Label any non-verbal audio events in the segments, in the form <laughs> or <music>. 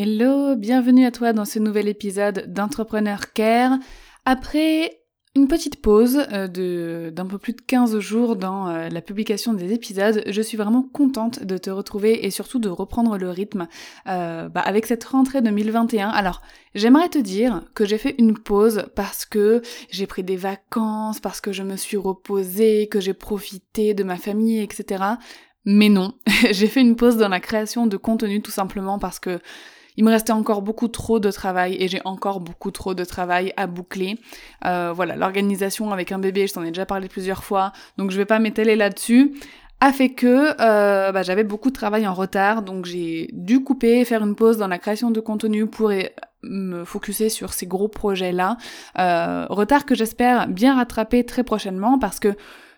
Hello, bienvenue à toi dans ce nouvel épisode d'Entrepreneur Care. Après une petite pause euh, d'un peu plus de 15 jours dans euh, la publication des épisodes, je suis vraiment contente de te retrouver et surtout de reprendre le rythme euh, bah, avec cette rentrée 2021. Alors, j'aimerais te dire que j'ai fait une pause parce que j'ai pris des vacances, parce que je me suis reposée, que j'ai profité de ma famille, etc. Mais non, <laughs> j'ai fait une pause dans la création de contenu tout simplement parce que il me restait encore beaucoup trop de travail et j'ai encore beaucoup trop de travail à boucler. Euh, voilà, l'organisation avec un bébé, je t'en ai déjà parlé plusieurs fois, donc je vais pas m'étaler là-dessus a fait que euh, bah, j'avais beaucoup de travail en retard, donc j'ai dû couper, faire une pause dans la création de contenu pour me focuser sur ces gros projets-là. Euh, retard que j'espère bien rattraper très prochainement parce que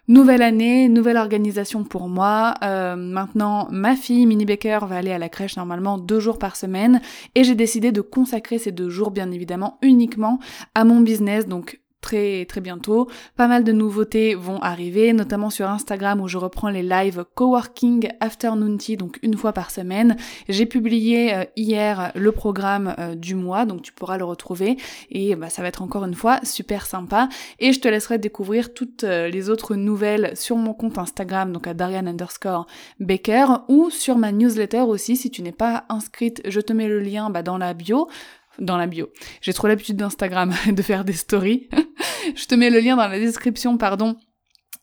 Nouvelle année, nouvelle organisation pour moi. Euh, maintenant, ma fille, Mini Baker, va aller à la crèche normalement deux jours par semaine et j'ai décidé de consacrer ces deux jours, bien évidemment, uniquement à mon business. Donc, très très bientôt. Pas mal de nouveautés vont arriver, notamment sur Instagram où je reprends les lives Coworking Afternoon Tea, donc une fois par semaine. J'ai publié euh, hier le programme euh, du mois, donc tu pourras le retrouver et bah, ça va être encore une fois super sympa. Et je te laisserai découvrir toutes euh, les autres nouvelles sur mon compte Instagram, donc à Darian underscore Baker, ou sur ma newsletter aussi. Si tu n'es pas inscrite, je te mets le lien bah, dans la bio dans la bio. J'ai trop l'habitude d'Instagram <laughs> de faire des stories. <laughs> je te mets le lien dans la description, pardon,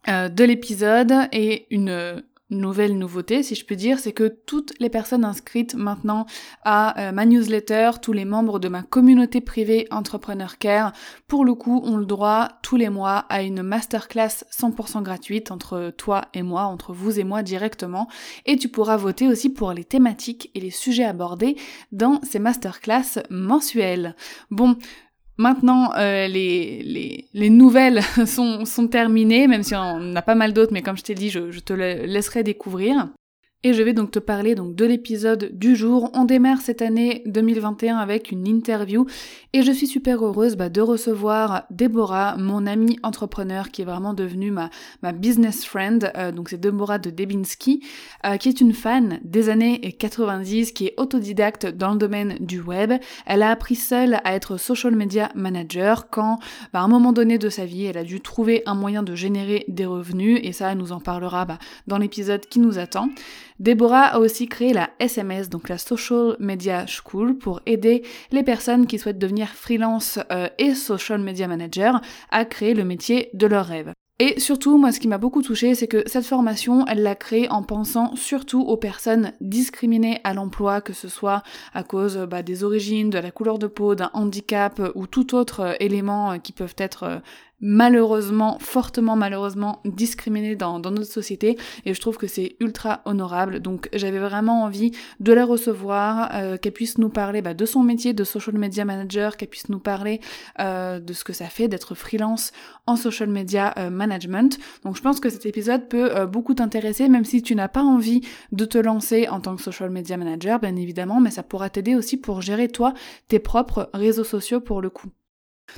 euh, de l'épisode et une nouvelle nouveauté, si je peux dire, c'est que toutes les personnes inscrites maintenant à euh, ma newsletter, tous les membres de ma communauté privée Entrepreneur Care, pour le coup, ont le droit tous les mois à une masterclass 100% gratuite entre toi et moi, entre vous et moi directement. Et tu pourras voter aussi pour les thématiques et les sujets abordés dans ces masterclass mensuelles. Bon, Maintenant, euh, les, les, les, nouvelles <laughs> sont, sont terminées, même si on a pas mal d'autres, mais comme je t'ai dit, je, je te laisserai découvrir. Et je vais donc te parler donc de l'épisode du jour. On démarre cette année 2021 avec une interview et je suis super heureuse bah, de recevoir Déborah, mon amie entrepreneur qui est vraiment devenue ma, ma business friend. Euh, donc c'est Déborah de Debinski, euh, qui est une fan des années 90, qui est autodidacte dans le domaine du web. Elle a appris seule à être social media manager quand, bah, à un moment donné de sa vie, elle a dû trouver un moyen de générer des revenus et ça, elle nous en parlera bah, dans l'épisode qui nous attend. Déborah a aussi créé la SMS, donc la Social Media School, pour aider les personnes qui souhaitent devenir freelance euh, et social media manager à créer le métier de leur rêve. Et surtout, moi, ce qui m'a beaucoup touché, c'est que cette formation, elle l'a créée en pensant surtout aux personnes discriminées à l'emploi, que ce soit à cause bah, des origines, de la couleur de peau, d'un handicap ou tout autre euh, élément euh, qui peuvent être malheureusement, fortement malheureusement discriminée dans, notre société et je trouve que c'est ultra honorable. Donc j'avais vraiment envie de la recevoir, euh, qu'elle puisse nous parler bah, de son métier de social media manager, qu'elle puisse nous parler euh, de ce que ça fait d'être freelance en social media euh, management. Donc je pense que cet épisode peut beaucoup t'intéresser, même si tu n'as pas envie de te lancer en tant que social media manager, bien évidemment, mais ça pourra t'aider aussi pour gérer toi tes propres réseaux sociaux pour le coup.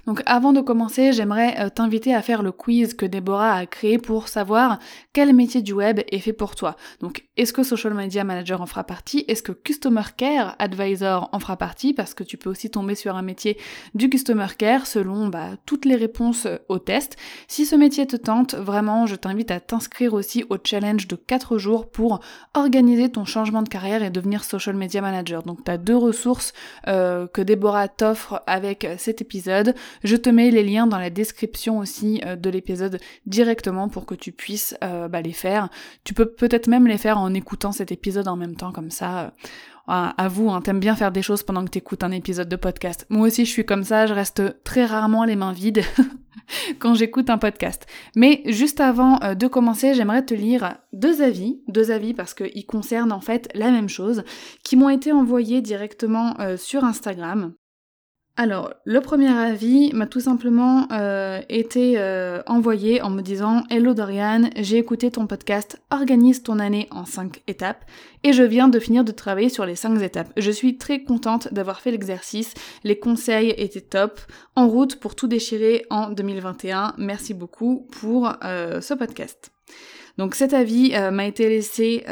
Donc avant de commencer, j'aimerais euh, t'inviter à faire le quiz que Déborah a créé pour savoir quel métier du web est fait pour toi. Donc est-ce que Social Media Manager en fera partie? Est-ce que Customer Care Advisor en fera partie? Parce que tu peux aussi tomber sur un métier du Customer Care selon bah, toutes les réponses euh, au test. Si ce métier te tente, vraiment, je t'invite à t'inscrire aussi au challenge de 4 jours pour organiser ton changement de carrière et devenir Social Media Manager. Donc tu as deux ressources euh, que Déborah t'offre avec cet épisode. Je te mets les liens dans la description aussi euh, de l'épisode directement pour que tu puisses euh, bah, les faire. Tu peux peut-être même les faire en écoutant cet épisode en même temps, comme ça. à vous, hein, t'aimes bien faire des choses pendant que t'écoutes un épisode de podcast. Moi aussi, je suis comme ça, je reste très rarement les mains vides <laughs> quand j'écoute un podcast. Mais juste avant de commencer, j'aimerais te lire deux avis, deux avis parce qu'ils concernent en fait la même chose, qui m'ont été envoyés directement sur Instagram. Alors, le premier avis m'a tout simplement euh, été euh, envoyé en me disant Hello Dorian, j'ai écouté ton podcast Organise ton année en 5 étapes et je viens de finir de travailler sur les 5 étapes. Je suis très contente d'avoir fait l'exercice, les conseils étaient top, en route pour tout déchirer en 2021. Merci beaucoup pour euh, ce podcast. Donc cet avis m'a été laissé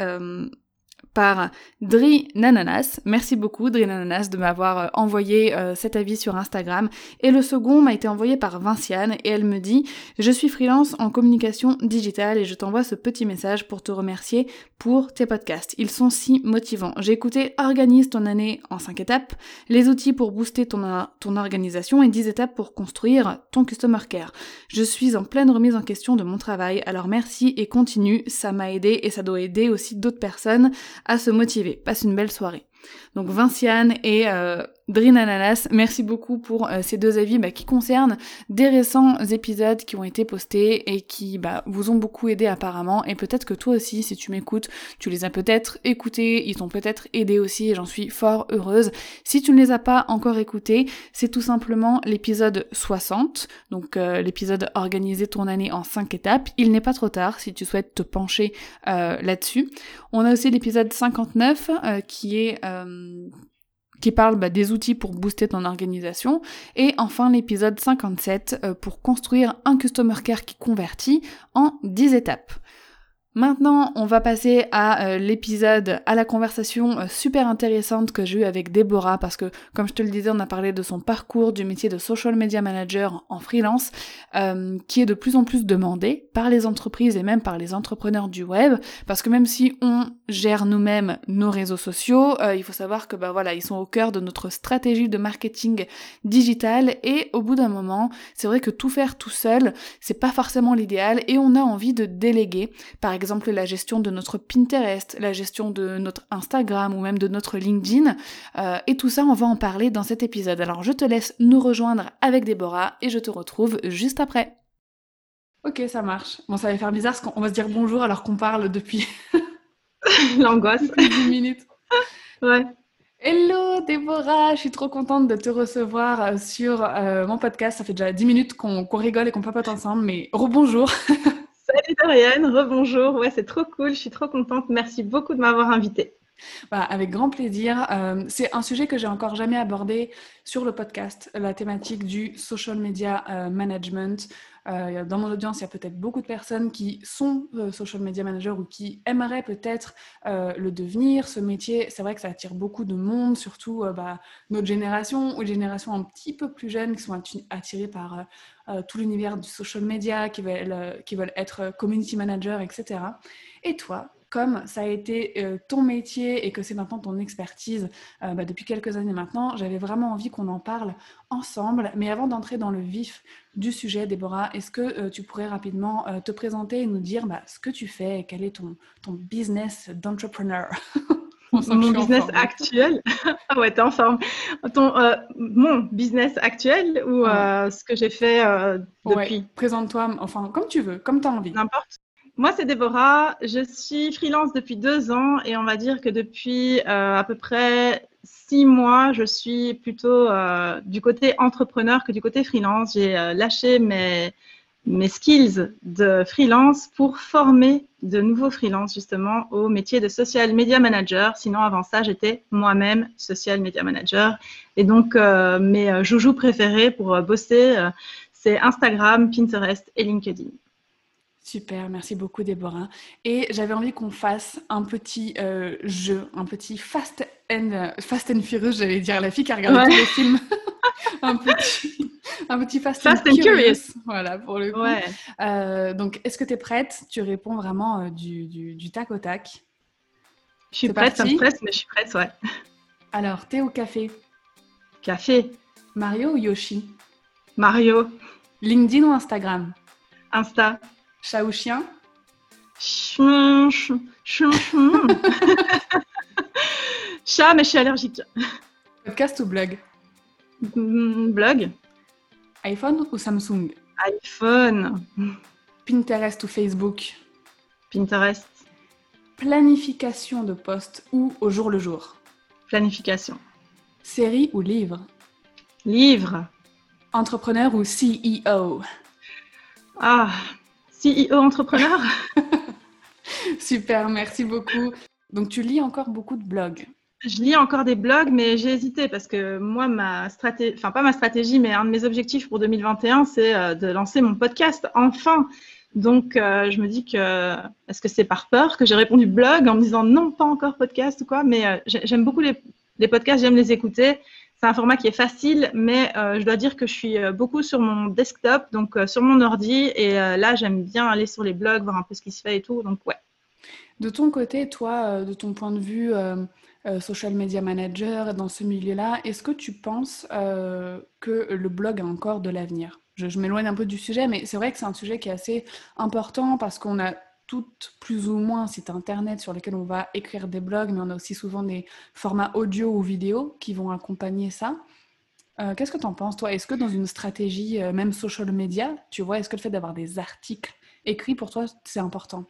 par Dri Nananas. Merci beaucoup Dri Nananas de m'avoir euh, envoyé euh, cet avis sur Instagram. Et le second m'a été envoyé par Vinciane et elle me dit Je suis freelance en communication digitale et je t'envoie ce petit message pour te remercier pour tes podcasts. Ils sont si motivants. J'ai écouté Organise ton année en 5 étapes, les outils pour booster ton, ton organisation et 10 étapes pour construire ton customer care. Je suis en pleine remise en question de mon travail, alors merci et continue, ça m'a aidé et ça doit aider aussi d'autres personnes à se motiver. Passe une belle soirée. Donc Vinciane et euh, Drin Ananas, merci beaucoup pour euh, ces deux avis bah, qui concernent des récents épisodes qui ont été postés et qui bah, vous ont beaucoup aidé apparemment. Et peut-être que toi aussi, si tu m'écoutes, tu les as peut-être écoutés, ils t'ont peut-être aidé aussi et j'en suis fort heureuse. Si tu ne les as pas encore écoutés, c'est tout simplement l'épisode 60, donc euh, l'épisode Organiser ton année en 5 étapes. Il n'est pas trop tard si tu souhaites te pencher là-dessus. On a aussi l'épisode 59 qui est euh, qui parle bah, des outils pour booster ton organisation. Et enfin l'épisode 57 euh, pour construire un Customer Care qui convertit en 10 étapes. Maintenant, on va passer à euh, l'épisode, à la conversation euh, super intéressante que j'ai eue avec Déborah, parce que, comme je te le disais, on a parlé de son parcours du métier de social media manager en freelance, euh, qui est de plus en plus demandé par les entreprises et même par les entrepreneurs du web, parce que même si on gère nous-mêmes nos réseaux sociaux, il faut savoir que bah voilà, ils sont au cœur de notre stratégie de marketing digital et au bout d'un moment, c'est vrai que tout faire tout seul, c'est pas forcément l'idéal et on a envie de déléguer. Par exemple, exemple la gestion de notre Pinterest, la gestion de notre Instagram ou même de notre LinkedIn. Euh, et tout ça, on va en parler dans cet épisode. Alors je te laisse nous rejoindre avec Déborah et je te retrouve juste après. Ok, ça marche. Bon, ça va faire bizarre parce qu'on va se dire bonjour alors qu'on parle depuis... <laughs> L'angoisse. <laughs> 10 minutes. ouais. Hello Déborah, je suis trop contente de te recevoir euh, sur euh, mon podcast. Ça fait déjà 10 minutes qu'on rigole et qu'on papote ensemble, mais rebonjour. <laughs> Salut Dorian, rebonjour. Ouais, c'est trop cool, je suis trop contente. Merci beaucoup de m'avoir invitée. Bah, avec grand plaisir. Euh, c'est un sujet que j'ai encore jamais abordé sur le podcast, la thématique du social media euh, management. Euh, dans mon audience, il y a peut-être beaucoup de personnes qui sont social media managers ou qui aimeraient peut-être le devenir. Ce métier, c'est vrai que ça attire beaucoup de monde, surtout bah, notre génération ou les générations un petit peu plus jeunes qui sont attirées par tout l'univers du social media, qui veulent, qui veulent être community manager, etc. Et toi, comme ça a été euh, ton métier et que c'est maintenant ton expertise bah, depuis quelques années maintenant, j'avais vraiment envie qu'on en parle ensemble. Mais avant d'entrer dans le vif du sujet, Déborah, est-ce que tu pourrais rapidement te présenter et nous dire bah, ce que tu fais, quel est ton, ton business d'entrepreneur? <laughs> Mon business actuel? <laughs> Ah ouais, t'es en forme. Ton, euh, mon business actuel ou euh, ce que j'ai fait euh, depuis? Présente-toi, enfin, comme tu veux, comme tu as envie. N'importe. Moi, c'est Déborah. Je suis freelance depuis deux ans et on va dire que depuis à peu près six mois, je suis plutôt du côté entrepreneur que du côté freelance. J'ai lâché mes mes skills de freelance pour former de nouveaux freelances justement au métier de social media manager. Sinon, avant ça, j'étais moi-même social media manager. Et donc, euh, mes euh, joujoux préférés pour euh, bosser, c'est Instagram, Pinterest et LinkedIn. Super, merci beaucoup Déborah. Et j'avais envie qu'on fasse un petit jeu, un petit fast and, fast and furious, j'allais dire la fille qui a regardé tous les films. <laughs> un petit un petit fast, and, curious. Voilà, pour le coup. Euh, donc, est-ce que tu es prête? Tu réponds vraiment euh, du, du, tac au tac. Je suis prête, ça me stresse, mais je suis prête, ouais. Alors, thé ou café? Café. Mario ou Yoshi? Mario. LinkedIn ou Instagram? Insta. Chat ou chien? <laughs> Chat, mais je suis allergique. Podcast ou blog? Mm, Blog. iPhone ou Samsung? iPhone. Pinterest ou Facebook? Pinterest. Planification de poste ou au jour le jour? Planification. Série ou livre? Livre. Entrepreneur ou CEO Ah, CEO entrepreneur <laughs> Super, merci beaucoup. Donc tu lis encore beaucoup de blogs Je lis encore des blogs, mais j'ai hésité parce que moi, ma stratégie, enfin pas ma stratégie, mais un de mes objectifs pour 2021, c'est euh, de lancer mon podcast enfin. Donc euh, je me dis que est-ce que c'est par peur que j'ai répondu blog en me disant non, pas encore podcast ou quoi, mais euh, j'ai- j'aime beaucoup les, les podcasts, j'aime les écouter. C'est un format qui est facile, mais euh, je dois dire que je suis euh, beaucoup sur mon desktop, donc euh, sur mon ordi, et là j'aime bien aller sur les blogs, voir un peu ce qui se fait et tout. Donc ouais. De ton côté, toi, de ton point de vue social media manager dans ce milieu-là, est-ce que tu penses que le blog a encore de l'avenir? Je m'éloigne un peu du sujet, mais c'est vrai que c'est un sujet qui est assez important parce qu'on a toutes plus ou moins un site internet sur lequel on va écrire des blogs, mais on a aussi souvent des formats audio ou vidéo qui vont accompagner ça. Euh, qu'est-ce que tu en penses, toi? Est-ce que dans une stratégie, euh, même social media, tu vois, est-ce que le fait d'avoir des articles écrits pour toi, c'est important?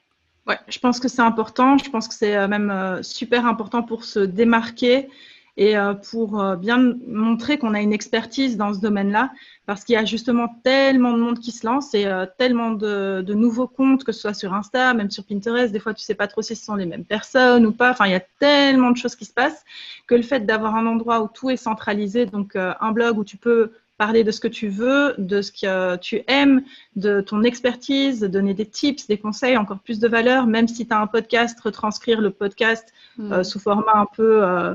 Ouais, je pense que c'est important. Je pense que c'est euh, même super important pour se démarquer et euh, pour euh, bien montrer qu'on a une expertise dans ce domaine-là, parce qu'il y a justement tellement de monde qui se lance et euh, tellement de, de nouveaux comptes, que ce soit sur Insta, même sur Pinterest. Des fois, tu sais pas trop si ce sont les mêmes personnes ou pas. Enfin, il y a tellement de choses qui se passent que le fait d'avoir un endroit où tout est centralisé, donc un blog où tu peux parler de ce que tu veux, de ce que tu aimes, de ton expertise, donner des tips, des conseils, encore plus de valeur, même si tu as un podcast, retranscrire le podcast Hmm. euh, sous format un peu euh,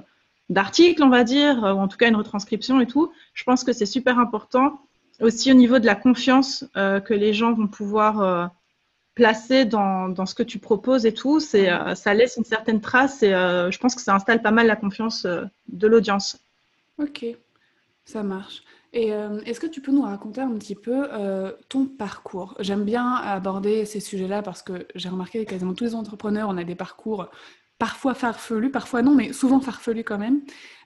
d'article, on va dire, ou en tout cas une retranscription et tout. Je pense que c'est super important aussi au niveau de la confiance euh, que les gens vont pouvoir euh, placer dans, dans ce que tu proposes et tout. C'est, euh, ça laisse une certaine trace et je pense que ça installe pas mal la confiance de l'audience. Ok, ça marche. Et est-ce que tu peux nous raconter un petit peu ton parcours? J'aime bien aborder ces sujets-là parce que j'ai remarqué que quasiment tous les entrepreneurs, on a des parcours parfois farfelus, parfois non, mais souvent farfelus quand même.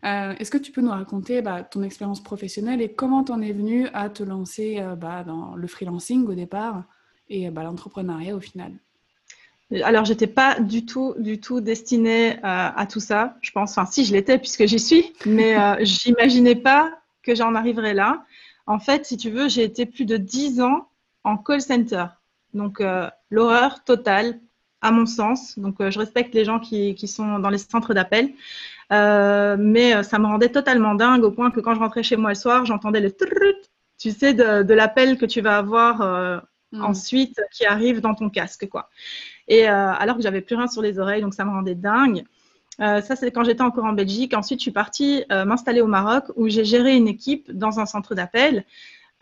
Euh, est-ce que tu peux nous raconter bah, ton expérience professionnelle et comment t'en es venu à te lancer euh, bah, dans le freelancing au départ et bah, l'entrepreneuriat au final? Alors, j'étais pas du tout, du tout destinée euh, à tout ça. Je pense, enfin, si je l'étais puisque j'y suis, mais <laughs> j'imaginais pas que j'en arriverais là. En fait, si tu veux, j'ai été plus de 10 ans en call center. Donc, l'horreur totale, à mon sens. Donc, euh, je respecte les gens qui, qui sont dans les centres d'appel. Euh, mais euh, ça me rendait totalement dingue au point que quand je rentrais chez moi le soir, j'entendais le trrrt, tu sais, de, de l'appel que tu vas avoir euh, Hmm. ensuite qui arrive dans ton casque, quoi. Et euh, alors que j'avais plus rien sur les oreilles, donc ça me rendait dingue. Ça, c'est quand j'étais encore en Belgique. Ensuite, je suis partie m'installer au Maroc où j'ai géré une équipe dans un centre d'appel.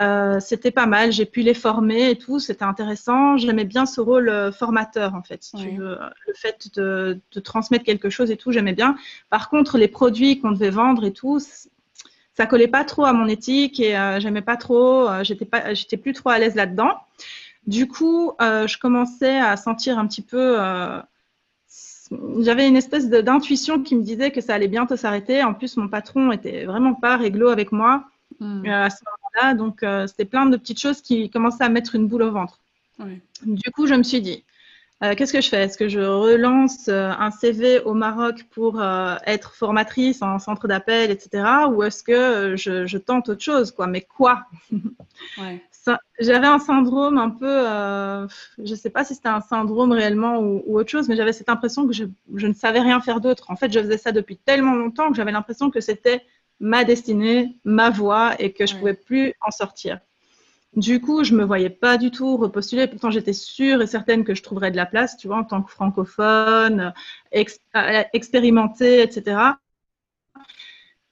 Euh, c'était pas mal, j'ai pu les former et tout, c'était intéressant. J'aimais bien ce rôle euh, formateur, en fait, si Oui. tu veux. Le fait de, de transmettre quelque chose et tout, j'aimais bien. Par contre, les produits qu'on devait vendre et tout, ça collait pas trop à mon éthique et euh, j'aimais pas trop, euh, j'étais pas, j'étais plus trop à l'aise là-dedans. Du coup, je commençais à sentir un petit peu, j'avais une espèce de- d'intuition qui me disait que ça allait bientôt s'arrêter. En plus, mon patron était vraiment pas réglo avec moi Hmm. euh, à ce donc euh, c'était plein de petites choses qui commençaient à mettre une boule au ventre. Du coup, je me suis dit, euh, qu'est-ce que je fais? Est-ce que je relance euh, un CV au Maroc pour être formatrice en centre d'appel, etc. Ou est-ce que je, je tente autre chose quoi? Mais quoi? <laughs> Ouais. J'avais un syndrome un peu, je ne sais pas si c'était un syndrome réellement ou, ou autre chose, mais j'avais cette impression que je, je ne savais rien faire d'autre. En fait, je faisais ça depuis tellement longtemps que j'avais l'impression que c'était ma destinée, ma voie et que je Ouais. pouvais plus en sortir. Du coup, je me voyais pas du tout repostuler. Pourtant, j'étais sûre et certaine que je trouverais de la place, tu vois, en tant que francophone, ex- euh, expérimentée, etc.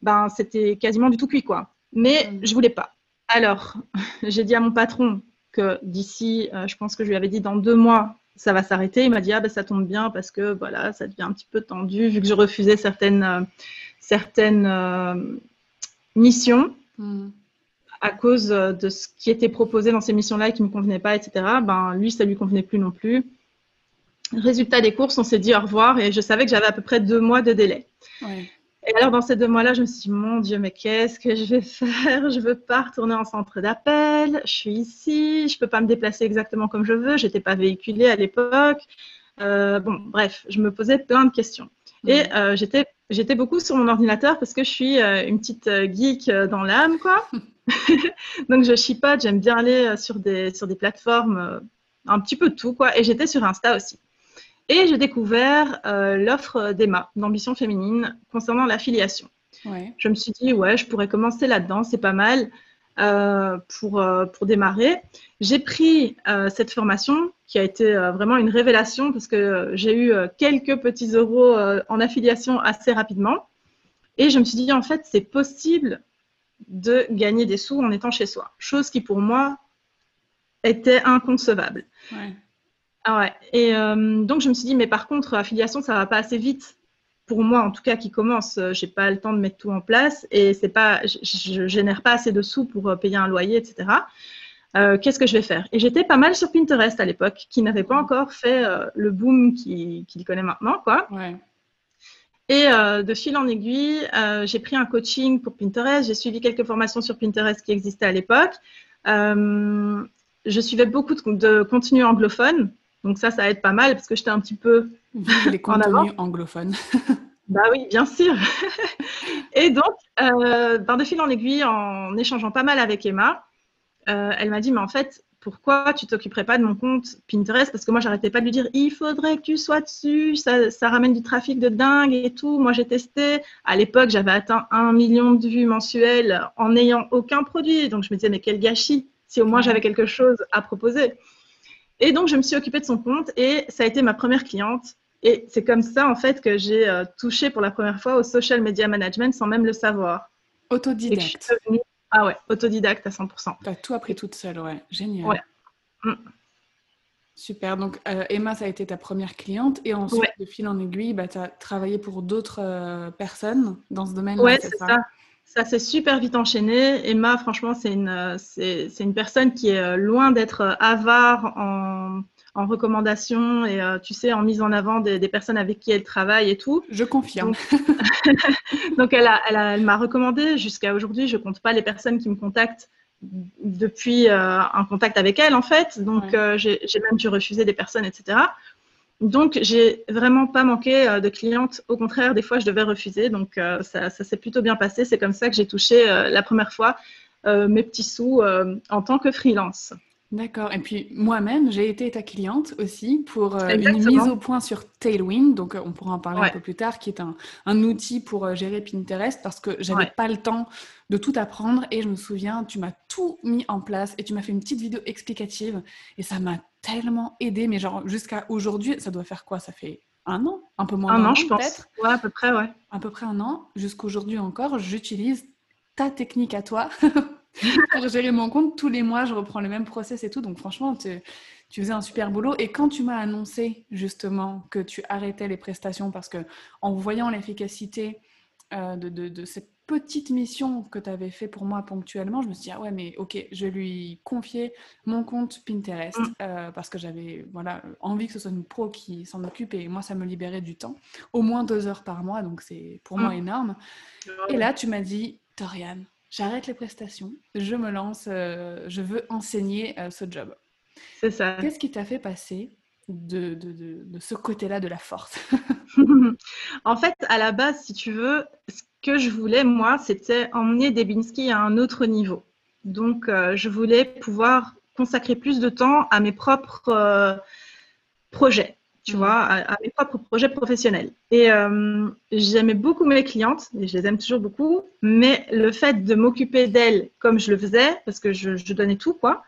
Ben, c'était quasiment du tout cuit, quoi. Mais Mm. je voulais pas. Alors, <laughs> j'ai dit à mon patron que d'ici, euh, je pense que je lui avais dit dans deux mois, ça va s'arrêter. Il m'a dit, ah ben ça tombe bien parce que voilà, ça devient un petit peu tendu vu que je refusais certaines, euh, certaines euh, missions. Hmm. à cause de ce qui était proposé dans ces missions-là et qui ne me convenait pas, etc., ben, lui, ça lui convenait plus non plus. Résultat des courses, on s'est dit au revoir et je savais que j'avais à peu près deux mois de délai. Et alors, dans ces deux mois-là, je me suis dit, mon Dieu, mais qu'est-ce que je vais <laughs> faire? Je ne veux pas retourner en centre d'appel. Je suis ici. Je ne peux pas me déplacer exactement comme je veux. Je n'étais pas véhiculée à l'époque. Euh, bon, bref, je me posais plein de questions. Et euh, j'étais, j'étais beaucoup sur mon ordinateur parce que je suis euh, une petite geek dans l'âme, quoi. <laughs> Donc, je chipote. J'aime bien aller sur des, sur des plateformes, un petit peu tout, quoi. Et j'étais sur Insta aussi. Et j'ai découvert euh, l'offre d'Emma, d'Ambition Féminine, concernant l'affiliation. Je me suis dit, ouais, je pourrais commencer là-dedans, c'est pas mal euh, pour, euh, pour démarrer. J'ai pris cette formation qui a été vraiment une révélation parce que j'ai eu quelques petits euros en affiliation assez rapidement. Et je me suis dit, en fait, c'est possible de gagner des sous en étant chez soi, chose qui pour moi était inconcevable. Ouais. Ah ouais. Et euh, donc, je me suis dit, mais par contre, affiliation, ça va pas assez vite. Pour moi, en tout cas, qui commence, euh, j'ai pas le temps de mettre tout en place et c'est pas, je, génère pas assez de sous pour euh, payer un loyer, etc. Qu'est-ce que je vais faire? Et j'étais pas mal sur Pinterest à l'époque, qui n'avait pas encore fait le boom qu'il connaît maintenant, quoi. Ouais. Et de fil en aiguille, j'ai pris un coaching pour Pinterest. J'ai suivi quelques formations sur Pinterest qui existaient à l'époque. je suivais beaucoup de, de contenus anglophones donc ça, ça aide pas mal parce que j'étais un petit peu <laughs> les contenus anglophones. <laughs> bah oui, bien sûr. <laughs> et donc, euh, de fil en aiguille, en échangeant pas mal avec Emma, euh, elle m'a dit, mais en fait, pourquoi tu t'occuperais pas de mon compte Pinterest? Parce que moi, j'arrêtais pas de lui dire, il faudrait que tu sois dessus, ça, ça ramène du trafic de dingue et tout. Moi, j'ai testé. À l'époque, j'avais atteint un million de vues mensuelles en n'ayant aucun produit. Donc, je me disais, mais quel gâchis si au moins j'avais quelque chose à proposer. Et donc, je me suis occupée de son compte et ça a été ma première cliente. Et c'est comme ça, en fait, que j'ai euh, touché pour la première fois au social media management sans même le savoir. Autodidacte. Ah ouais, autodidacte à 100%. Tu as tout appris toute seule, ouais. Génial. Ouais. Mm. Super. Donc, euh, Emma, ça a été ta première cliente. Et ensuite, de fil en aiguille, bah, tu as travaillé pour d'autres euh, personnes dans ce domaine Ouais, c'est ça. Ça s'est super vite enchaîné. Emma, franchement, c'est une, c'est, une personne qui est loin d'être avare en, en recommandations et, euh, tu sais, en mise en avant des, personnes avec qui elle travaille et tout. Je confirme. Donc, <laughs> elle, a, elle, m'a recommandé. Jusqu'à aujourd'hui, je compte pas les personnes qui me contactent depuis euh, un contact avec elle, en fait. Donc, euh, j'ai, j'ai même dû refuser des personnes, etc. Donc, j'ai vraiment pas manqué euh, de clientes. Au contraire, des fois, je devais refuser. Donc, euh, ça, s'est plutôt bien passé. C'est comme ça que j'ai touché euh, la première fois mes petits sous en tant que freelance. D'accord. Et puis moi-même, j'ai été ta cliente aussi pour une mise au point sur Tailwind. Donc on pourra en parler un peu plus tard, qui est un, outil pour gérer Pinterest parce que j'avais pas le temps de tout apprendre. Et je me souviens, tu m'as tout mis en place et tu m'as fait une petite vidéo explicative et ça m'a tellement aidé, mais genre jusqu'à aujourd'hui, ça doit faire quoi? Ça fait un an? Un peu moins d'un an, an, je pense. Ouais, à peu près, ouais. À peu près un an. Jusqu'aujourd'hui encore, j'utilise ta technique à toi <laughs> pour gérer mon compte. Tous les mois, je reprends le même process et tout. Donc franchement, tu, tu faisais un super boulot. Et quand tu m'as annoncé justement que tu arrêtais les prestations parce que en voyant l'efficacité euh, de, de, de, cette petite mission que tu avais fait pour moi ponctuellement, je me suis dit, ah ouais, mais ok, je lui confier mon compte Pinterest mm. euh, parce que j'avais voilà, envie que ce soit une pro qui s'en occupe et moi, ça me libérait du temps. Au moins deux heures par mois, donc c'est pour moi mm. énorme. Et là, tu m'as dit, Torian, j'arrête les prestations, je me lance, euh, je veux enseigner euh, ce job. C'est ça. Qu'est-ce qui t'a fait passer de, de, de ce côté-là de la force? <laughs> En fait, à la base, si tu veux, que je voulais, moi, c'était emmener Debinski à un autre niveau. Donc, euh, je voulais pouvoir consacrer plus de temps à mes propres projets, tu mmh. vois, à, mes propres projets professionnels. Et euh, j'aimais beaucoup mes clientes, et je les aime toujours beaucoup, mais le fait de m'occuper d'elles comme je le faisais, parce que je, donnais tout, quoi,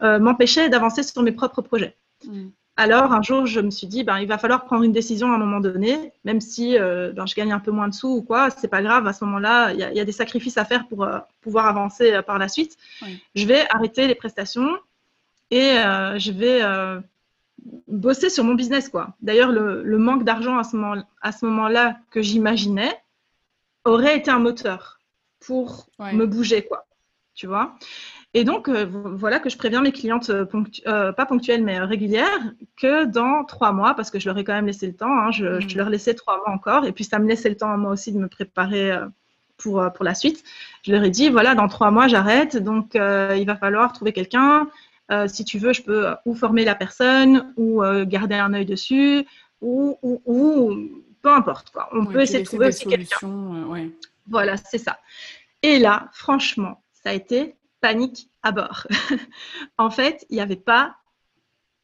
m'empêchait d'avancer sur mes propres projets. Mmh. Alors, un jour, je me suis dit, ben, il va falloir prendre une décision à un moment donné, même si euh, ben, je gagne un peu moins de sous ou quoi, c'est pas grave. À ce moment-là, il y, a des sacrifices à faire pour euh, pouvoir avancer euh, par la suite. Je vais arrêter les prestations et je vais bosser sur mon business, quoi. D'ailleurs, le, manque d'argent à ce moment-là que j'imaginais aurait été un moteur pour me bouger, quoi. tu vois? Et donc, euh, voilà que je préviens mes clientes, euh, euh, pas ponctuelles, mais régulières, que dans trois mois, parce que je leur ai quand même laissé le temps, hein, je, mmh. je, leur laissais trois mois encore, et puis ça me laissait le temps à moi aussi de me préparer pour, pour la suite. Je leur ai dit, voilà, dans trois mois, j'arrête, donc il va falloir trouver quelqu'un. Si tu veux, je peux ou former la personne, ou garder un œil dessus, ou, ou, ou peu importe. Quoi. On peut essayer de trouver aussi quelqu'un. Ouais. Voilà, c'est ça. Et là, franchement, ça a été panique à bord. <laughs> en fait, il n'y avait pas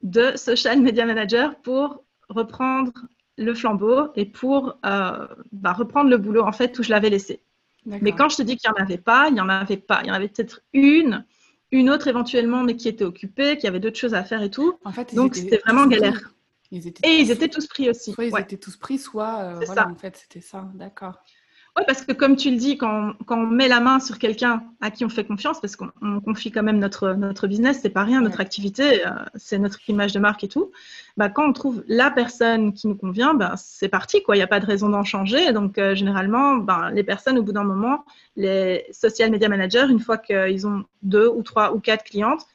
de social media manager pour reprendre le flambeau et pour euh, bah, reprendre le boulot en fait où je l'avais laissé. Mais quand je te dis qu'il n'y en avait pas, il n'y en avait pas. Il y en avait peut-être une, une autre éventuellement, mais qui était occupée, qui avait d'autres choses à faire et tout. En fait, Donc c'était vraiment galère. et ils étaient tous pris aussi. Soit ils étaient tous pris, soit euh, voilà, en fait c'était ça. D'accord. Oui, parce que comme tu le dis, quand, quand, on met la main sur quelqu'un à qui on fait confiance, parce qu'on confie quand même notre, notre business, c'est pas rien, notre activité, euh, c'est notre image de marque et tout, bah, quand on trouve la personne qui nous convient, bah, c'est parti, quoi. Il n'y a pas de raison d'en changer. Donc, euh, généralement, bah, les personnes, au bout d'un moment, les social media managers, une fois qu'ils ont deux ou trois ou quatre clientes,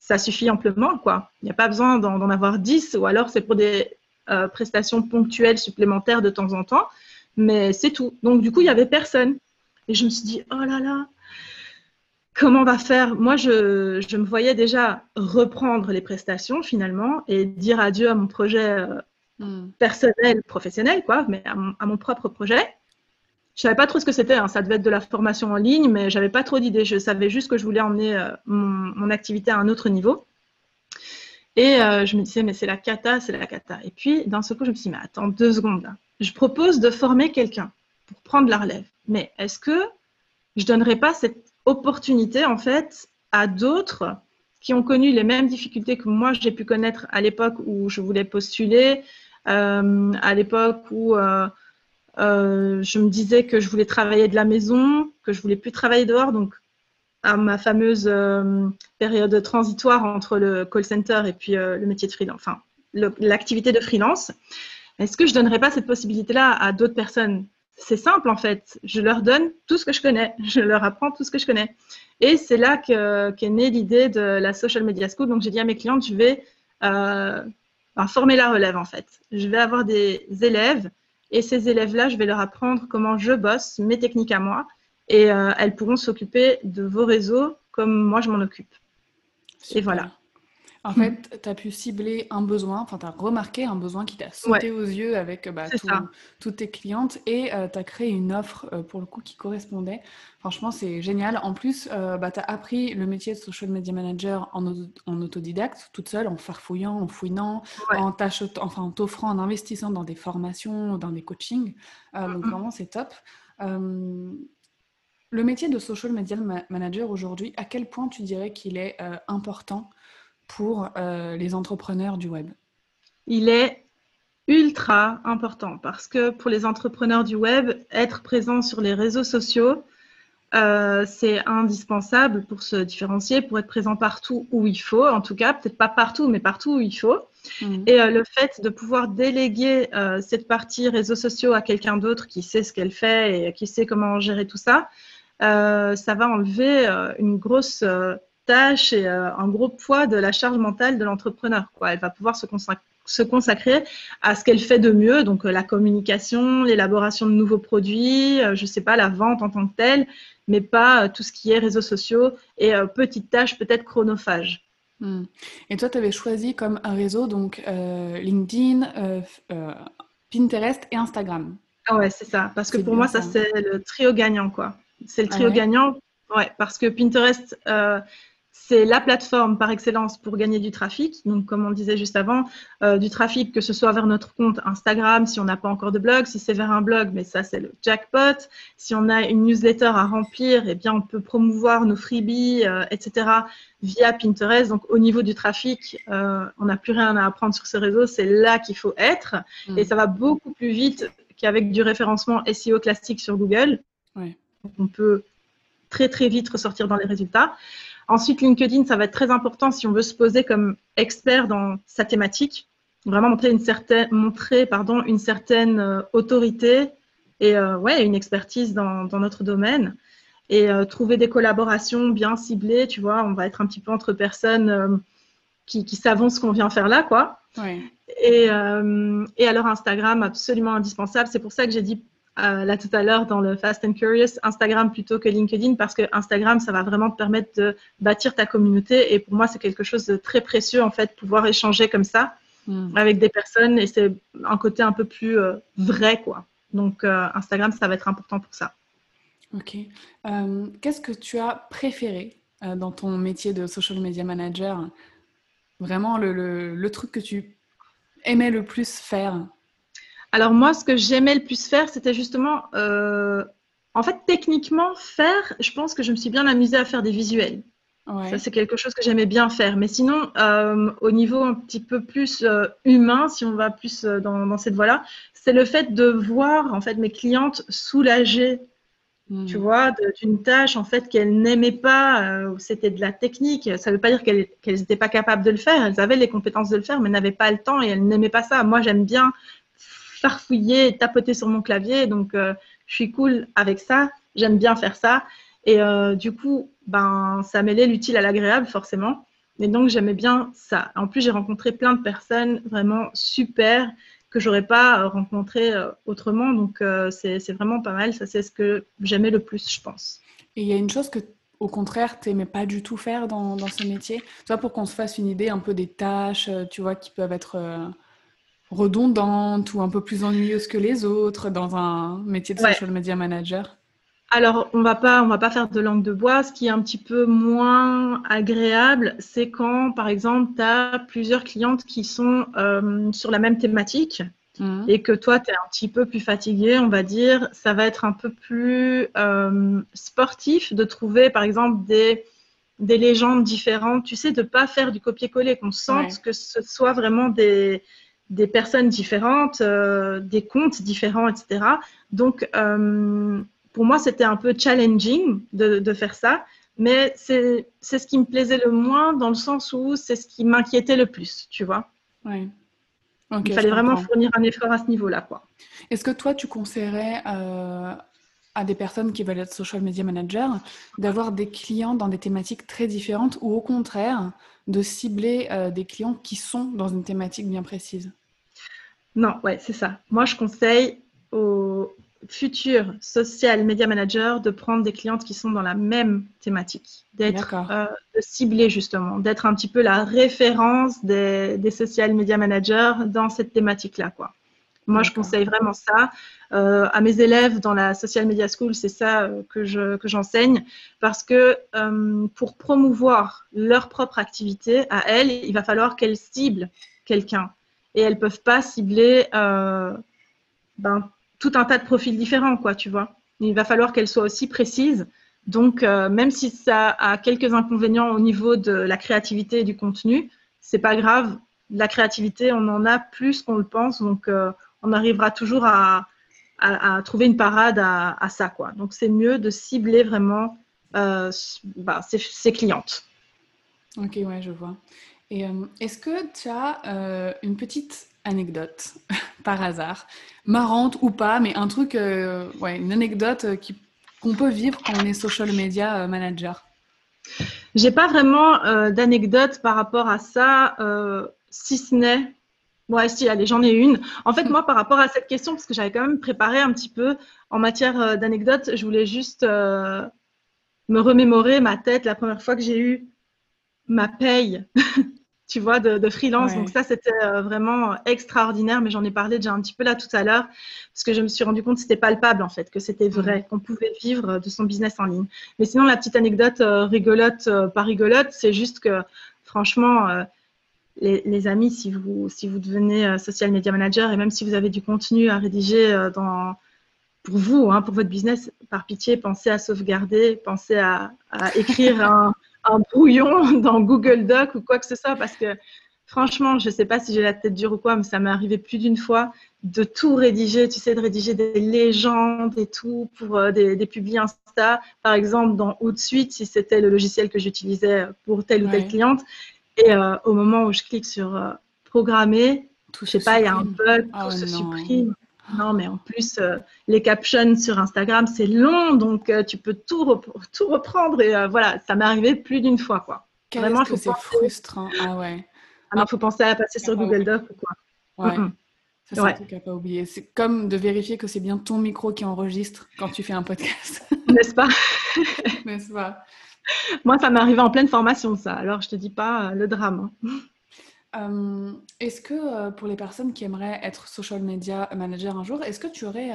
ça suffit amplement, quoi. Il n'y a pas besoin d'en avoir dix, ou alors c'est pour des euh, prestations ponctuelles supplémentaires de temps en temps mais c'est tout. Donc, du coup, il n'y avait personne. Et je me suis dit, oh là là, comment on va faire? Moi, je, je, me voyais déjà reprendre les prestations finalement et dire adieu à mon projet euh, hmm. personnel, professionnel, quoi, mais à mon, propre projet. Je savais pas trop ce que c'était. Hein. Ça devait être de la formation en ligne, mais j'avais pas trop d'idées. Je savais juste que je voulais emmener euh, mon, mon, activité à un autre niveau. Et euh, je me disais, mais c'est la cata, c'est la cata. Et puis, d'un seul coup, je me suis dit, mais attends deux secondes je propose de former quelqu'un pour prendre la relève. Mais est-ce que je ne donnerais pas cette opportunité, en fait, à d'autres qui ont connu les mêmes difficultés que moi j'ai pu connaître à l'époque où je voulais postuler, euh, à l'époque où euh, je me disais que je voulais travailler de la maison, que je voulais plus travailler dehors, donc à ma fameuse période transitoire entre le call center et puis le métier de freelance, enfin l'activité de freelance. Est-ce que je donnerais pas cette possibilité-là à d'autres personnes? C'est simple en fait. Je leur donne tout ce que je connais. <laughs> Je leur apprends tout ce que je connais. Et c'est là qu'est née l'idée de la Social Media School. Donc j'ai dit à mes clientes, je vais euh, former la relève en fait. Je vais avoir des élèves et ces élèves-là, je vais leur apprendre comment je bosse, mes techniques à moi. Et euh, elles pourront s'occuper de vos réseaux comme moi je m'en occupe. Et voilà. En fait, tu as pu cibler un besoin, enfin, tu as remarqué un besoin qui t'a sauté aux yeux avec bah, toutes tes clientes et euh, tu as créé une offre euh, pour le coup qui correspondait. Franchement, c'est génial. En plus, euh, bah, tu as appris le métier de social media manager en, en autodidacte, toute seule, en farfouillant, en fouinant, en enfin, en t'offrant, en investissant dans des formations, dans des coachings. donc, vraiment, c'est top. Le métier de social media manager aujourd'hui, à quel point tu dirais qu'il est important pour euh, les entrepreneurs du web? Il est ultra important parce que pour les entrepreneurs du web, être présent sur les réseaux sociaux, euh, c'est indispensable pour se différencier, pour être présent partout où il faut, en tout cas, peut-être pas partout, mais partout où il faut. Mmh. Et euh, le fait de pouvoir déléguer cette partie réseaux sociaux à quelqu'un d'autre qui sait ce qu'elle fait et qui sait comment gérer tout ça, ça va enlever une grosse tâche et euh, un gros poids de la charge mentale de l'entrepreneur. Elle va pouvoir se, se, consacrer à ce qu'elle fait de mieux, donc euh, la communication, l'élaboration de nouveaux produits, euh, je ne sais pas, la vente en tant que telle, mais pas tout ce qui est réseaux sociaux et petites tâches peut-être chronophages. Hmm. Et toi, tu avais choisi comme un réseau donc LinkedIn, Pinterest et Instagram. Ah ouais, c'est ça. Parce que pour moi, ça, c'est le trio gagnant, quoi. C'est le ah trio gagnant. Ouais, parce que Pinterest, c'est la plateforme par excellence pour gagner du trafic. Donc, comme on disait juste avant, euh, du trafic, que ce soit vers notre compte Instagram, si on n'a pas encore de blog, si c'est vers un blog, mais ça, c'est le jackpot. Si on a une newsletter à remplir, eh bien, on peut promouvoir nos freebies, euh, etc., via Pinterest. Donc, au niveau du trafic, euh, on n'a plus rien à apprendre sur ce réseau. C'est là qu'il faut être. Mm. Et ça va beaucoup plus vite qu'avec du référencement SEO classique sur Google. On peut très, très vite ressortir dans les résultats. Ensuite, LinkedIn, ça va être très important si on veut se poser comme expert dans sa thématique, vraiment montrer une certaine, montrer, pardon, une certaine euh, autorité et euh, ouais, une expertise dans, notre domaine. et trouver des collaborations bien ciblées, tu vois. On va être un petit peu entre personnes qui, qui savent ce qu'on vient faire là, quoi. Et, et alors Instagram, absolument indispensable. C'est pour ça que j'ai dit euh, là tout à l'heure dans le Fast and Curious, Instagram plutôt que LinkedIn parce que Instagram, ça va vraiment te permettre de bâtir ta communauté et pour moi, c'est quelque chose de très précieux en fait, pouvoir échanger comme ça hmm. avec des personnes et c'est un côté un peu plus euh, vrai quoi. Donc euh, Instagram, ça va être important pour ça. Ok. Qu'est-ce que tu as préféré dans ton métier de social media manager? Vraiment le, le truc que tu aimais le plus faire? Alors moi, ce que j'aimais le plus faire, c'était justement, euh, en fait, techniquement, faire, je pense que je me suis bien amusée à faire des visuels. Ça, c'est quelque chose que j'aimais bien faire. Mais sinon, euh, au niveau un petit peu plus euh, humain, si on va plus dans, cette voie-là, c'est le fait de voir en fait mes clientes soulagées, hmm. tu vois, d'une tâche en fait qu'elles n'aimaient pas. c'était de la technique. Ça ne veut pas dire qu'elles n'étaient pas capables de le faire. Elles avaient les compétences de le faire, mais n'avaient pas le temps et elles n'aimaient pas ça. Moi, j'aime bien farfouiller, tapoter sur mon clavier. Donc, euh, je suis cool avec ça. J'aime bien faire ça. Et euh, du coup, ben, ça mêlait l'utile à l'agréable, forcément. Et donc, j'aimais bien ça. En plus, j'ai rencontré plein de personnes vraiment super que j'aurais pas euh, rencontré autrement. Donc, c'est vraiment pas mal. Ça, c'est ce que j'aimais le plus, je pense. Et il y a une chose que, au contraire, tu n'aimais pas du tout faire dans, dans ce métier? Tu vois, pour qu'on se fasse une idée un peu des tâches, tu vois, qui peuvent être redondante ou un peu plus ennuyeuse que les autres dans un métier de social media manager alors, on va pas, on va pas faire de langue de bois. Ce qui est un petit peu moins agréable, c'est quand, par exemple, tu as plusieurs clientes qui sont euh, sur la même thématique mmh. et que toi, tu es un petit peu plus fatigué, on va dire. Ça va être un peu plus euh, sportif de trouver, par exemple, des, des légendes différentes. Tu sais, de pas faire du copier-coller, qu'on sente que ce soit vraiment des, des personnes différentes, euh, des comptes différents, etc. Donc, euh, pour moi, c'était un peu challenging de, faire ça, mais c'est ce qui me plaisait le moins dans le sens où c'est ce qui m'inquiétait le plus, tu vois. Il fallait vraiment fournir un effort à ce niveau-là. quoi. Est-ce que toi, tu conseillerais euh, à des personnes qui veulent être social media manager d'avoir des clients dans des thématiques très différentes ou au contraire de cibler des clients qui sont dans une thématique bien précise? Non, ouais, c'est ça. Moi, je conseille aux futurs social media managers de prendre des clientes qui sont dans la même thématique, d'être euh, justement, d'être un petit peu la référence des, social media managers dans cette thématique-là, quoi. Moi, je conseille vraiment ça. Euh, à mes élèves dans la Social Media School, c'est ça euh, que, je, que j'enseigne parce que pour promouvoir leur propre activité à elles, il va falloir qu'elles ciblent quelqu'un et elles peuvent pas cibler euh, ben, tout un tas de profils différents, quoi, tu vois. Il va falloir qu'elles soient aussi précises. Donc, euh, même si ça a quelques inconvénients au niveau de la créativité et du contenu, c'est pas grave. La créativité, on en a plus qu'on le pense, donc euh, on arrivera toujours à, trouver une parade à, ça, quoi. Donc, c'est mieux de cibler vraiment bah, ses clientes. Ok, ouais, je vois. Et euh, est-ce que tu as euh, une petite anecdote, <laughs> par hasard, marrante ou pas, mais un truc, euh, ouais, une anecdote qu'on peut vivre quand on est social media manager? J'ai pas vraiment d'anecdote par rapport à ça, si ce n'est Ouais, si, allez, j'en ai une. En fait, moi, par rapport à cette question, parce que j'avais quand même préparé un petit peu en matière d'anecdotes, je voulais juste me remémorer ma tête la première fois que j'ai eu ma paye <laughs> tu vois, de, freelance. Donc ça, c'était euh, vraiment extraordinaire, mais j'en ai parlé déjà un petit peu là tout à l'heure, parce que je me suis rendu compte que c'était palpable en fait, que c'était vrai, qu'on pouvait vivre de son business en ligne. Mais sinon, la petite anecdote euh, rigolote, euh, pas rigolote, c'est juste que franchement, les, amis, si vous, si vous devenez social media manager et même si vous avez du contenu à rédiger dans, pour vous, hein, pour votre business, par pitié, pensez à sauvegarder, pensez à, à écrire <laughs> un un brouillon <laughs> dans Google Doc ou quoi que ce soit parce que franchement, je ne sais pas si j'ai la tête dure ou quoi, mais ça m'est arrivé plus d'une fois de tout rédiger, tu sais, de rédiger des légendes et tout pour euh, des, des publis Insta, par exemple dans Hootsuite, si c'était le logiciel que j'utilisais pour telle ou telle cliente. Et euh, au moment où je clique sur euh, programmer, je sais pas, il y a un bug, tout oh se supprime. Non, mais en plus, euh, les captions sur Instagram, c'est long, donc euh, tu peux tout, tout reprendre. Et euh, voilà, ça m'est arrivé plus d'une fois. Quoi. Vraiment, que c'est frustrant. Ah ouais. il faut penser à passer sur Google Doc ou quoi. Ouais. C'est un truc à pas oublier. C'est comme de vérifier que c'est bien ton micro qui enregistre quand tu fais un podcast. <laughs> N'est-ce pas? N'est-ce pas? Moi, ça m'est arrivé en pleine formation, ça. Alors, je te dis pas le drame. Hein. Euh, est-ce que pour les personnes qui aimeraient être social media manager un jour, est-ce que tu aurais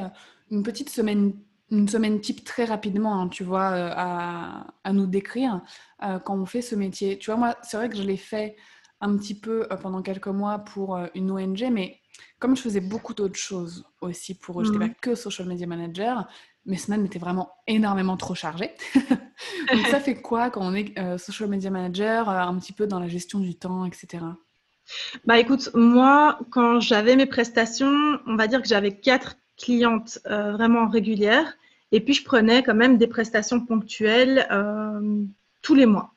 une petite semaine, une semaine type très rapidement, hein, tu vois, à, à, nous décrire quand on fait ce métier? Tu vois, moi, c'est vrai que je l'ai fait un petit peu pendant quelques mois pour une ONG, mais comme je faisais beaucoup d'autres choses aussi pour eux, je n'étais pas mmh. que social media manager, mes semaines étaient vraiment énormément trop chargées. <laughs> Donc ça <laughs> fait quoi quand on est social media manager, un petit peu dans la gestion du temps, etc. Bah écoute, moi, quand j'avais mes prestations, on va dire que j'avais quatre clientes euh, vraiment régulières. Et puis, je prenais quand même des prestations ponctuelles euh, tous les mois.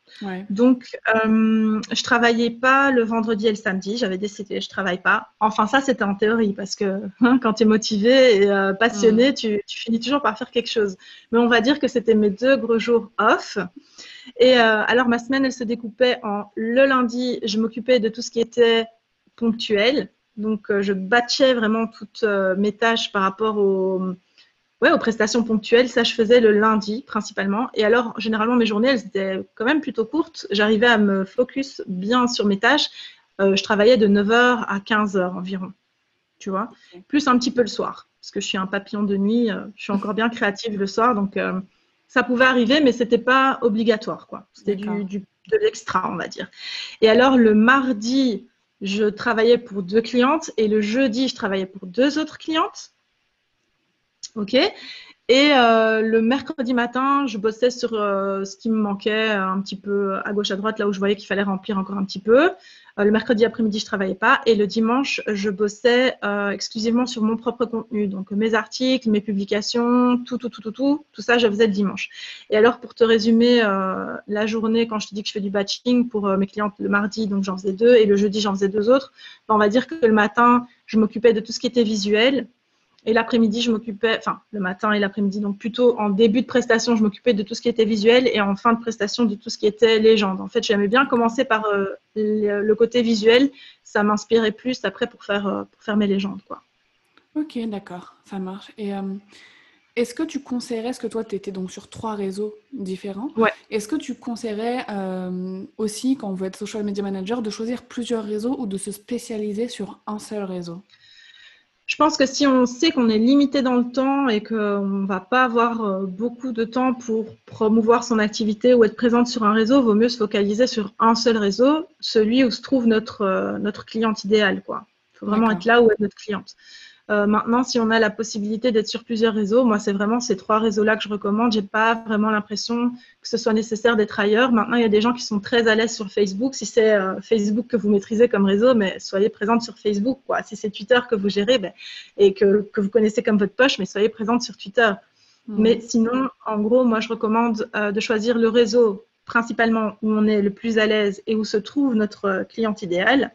Donc, euh, je travaillais pas le vendredi et le samedi. J'avais décidé, je travaille pas. Enfin, ça, c'était en théorie parce que hein, quand tu es motivé et euh, passionné, mm. tu, finis toujours par faire quelque chose. Mais on va dire que c'était mes deux gros jours off. Et euh, alors, ma semaine, elle se découpait en le lundi, je m'occupais de tout ce qui était ponctuel. Donc, je batchais vraiment toutes mes tâches par rapport au Ouais, aux prestations ponctuelles, ça je faisais le lundi principalement. Et alors, généralement, mes journées, elles étaient quand même plutôt courtes. J'arrivais à me focus bien sur mes tâches. Euh, je travaillais de 9h à 15h environ, tu vois. Plus un petit peu le soir, parce que je suis un papillon de nuit. Euh, je suis encore bien créative le soir, donc euh, ça pouvait arriver, mais c'était pas obligatoire, quoi. C'était du, du, de l'extra, on va dire. Et alors, le mardi, je travaillais pour deux clientes et le jeudi, je travaillais pour deux autres clientes. OK et euh, le mercredi matin, je bossais sur euh, ce qui me manquait un petit peu à gauche à droite, là où je voyais qu'il fallait remplir encore un petit peu. Euh, le mercredi après-midi, je travaillais pas. Et le dimanche, je bossais exclusivement sur mon propre contenu. Donc mes articles, mes publications, tout, tout, tout, tout, tout. Tout ça, je faisais le dimanche. Et alors, pour te résumer la journée, quand je te dis que je fais du batching pour mes clientes le mardi, donc j'en faisais deux. Et le jeudi, j'en faisais deux autres. Ben, on va dire que le matin, je m'occupais de tout ce qui était visuel. Et l'après-midi, je m'occupais, enfin le matin et l'après-midi, donc plutôt en début de prestation, je m'occupais de tout ce qui était visuel et en fin de prestation de tout ce qui était légende. En fait, j'aimais bien commencer par euh, le, côté visuel, ça m'inspirait plus après pour faire, euh, pour faire mes légendes. Quoi. Ok, d'accord, ça marche. Et euh, est-ce que tu conseillerais, est-ce que toi, tu étais donc sur trois réseaux différents Ouais. Est-ce que tu conseillerais aussi, quand on veut être social media manager, de choisir plusieurs réseaux ou de se spécialiser sur un seul réseau? Je pense que si on sait qu'on est limité dans le temps et qu'on ne va pas avoir euh, beaucoup de temps pour promouvoir son activité ou être présente sur un réseau, vaut mieux se focaliser sur un seul réseau, celui où se trouve notre, euh, notre cliente idéale. Il faut vraiment être là où est notre cliente. Euh, maintenant, si on a la possibilité d'être sur plusieurs réseaux, moi, c'est vraiment ces trois réseaux-là que je recommande. J'ai pas vraiment l'impression que ce soit nécessaire d'être ailleurs. Maintenant, il y a des gens qui sont très à l'aise sur Facebook. Si c'est euh, Facebook que vous maîtrisez comme réseau, mais soyez présente sur Facebook. Quoi. Si c'est Twitter que vous gérez ben, et que, que, vous connaissez comme votre poche, mais soyez présente sur Twitter. Mmh. Mais sinon, en gros, moi, je recommande euh, de choisir le réseau principalement où on est le plus à l'aise et où se trouve notre cliente idéale.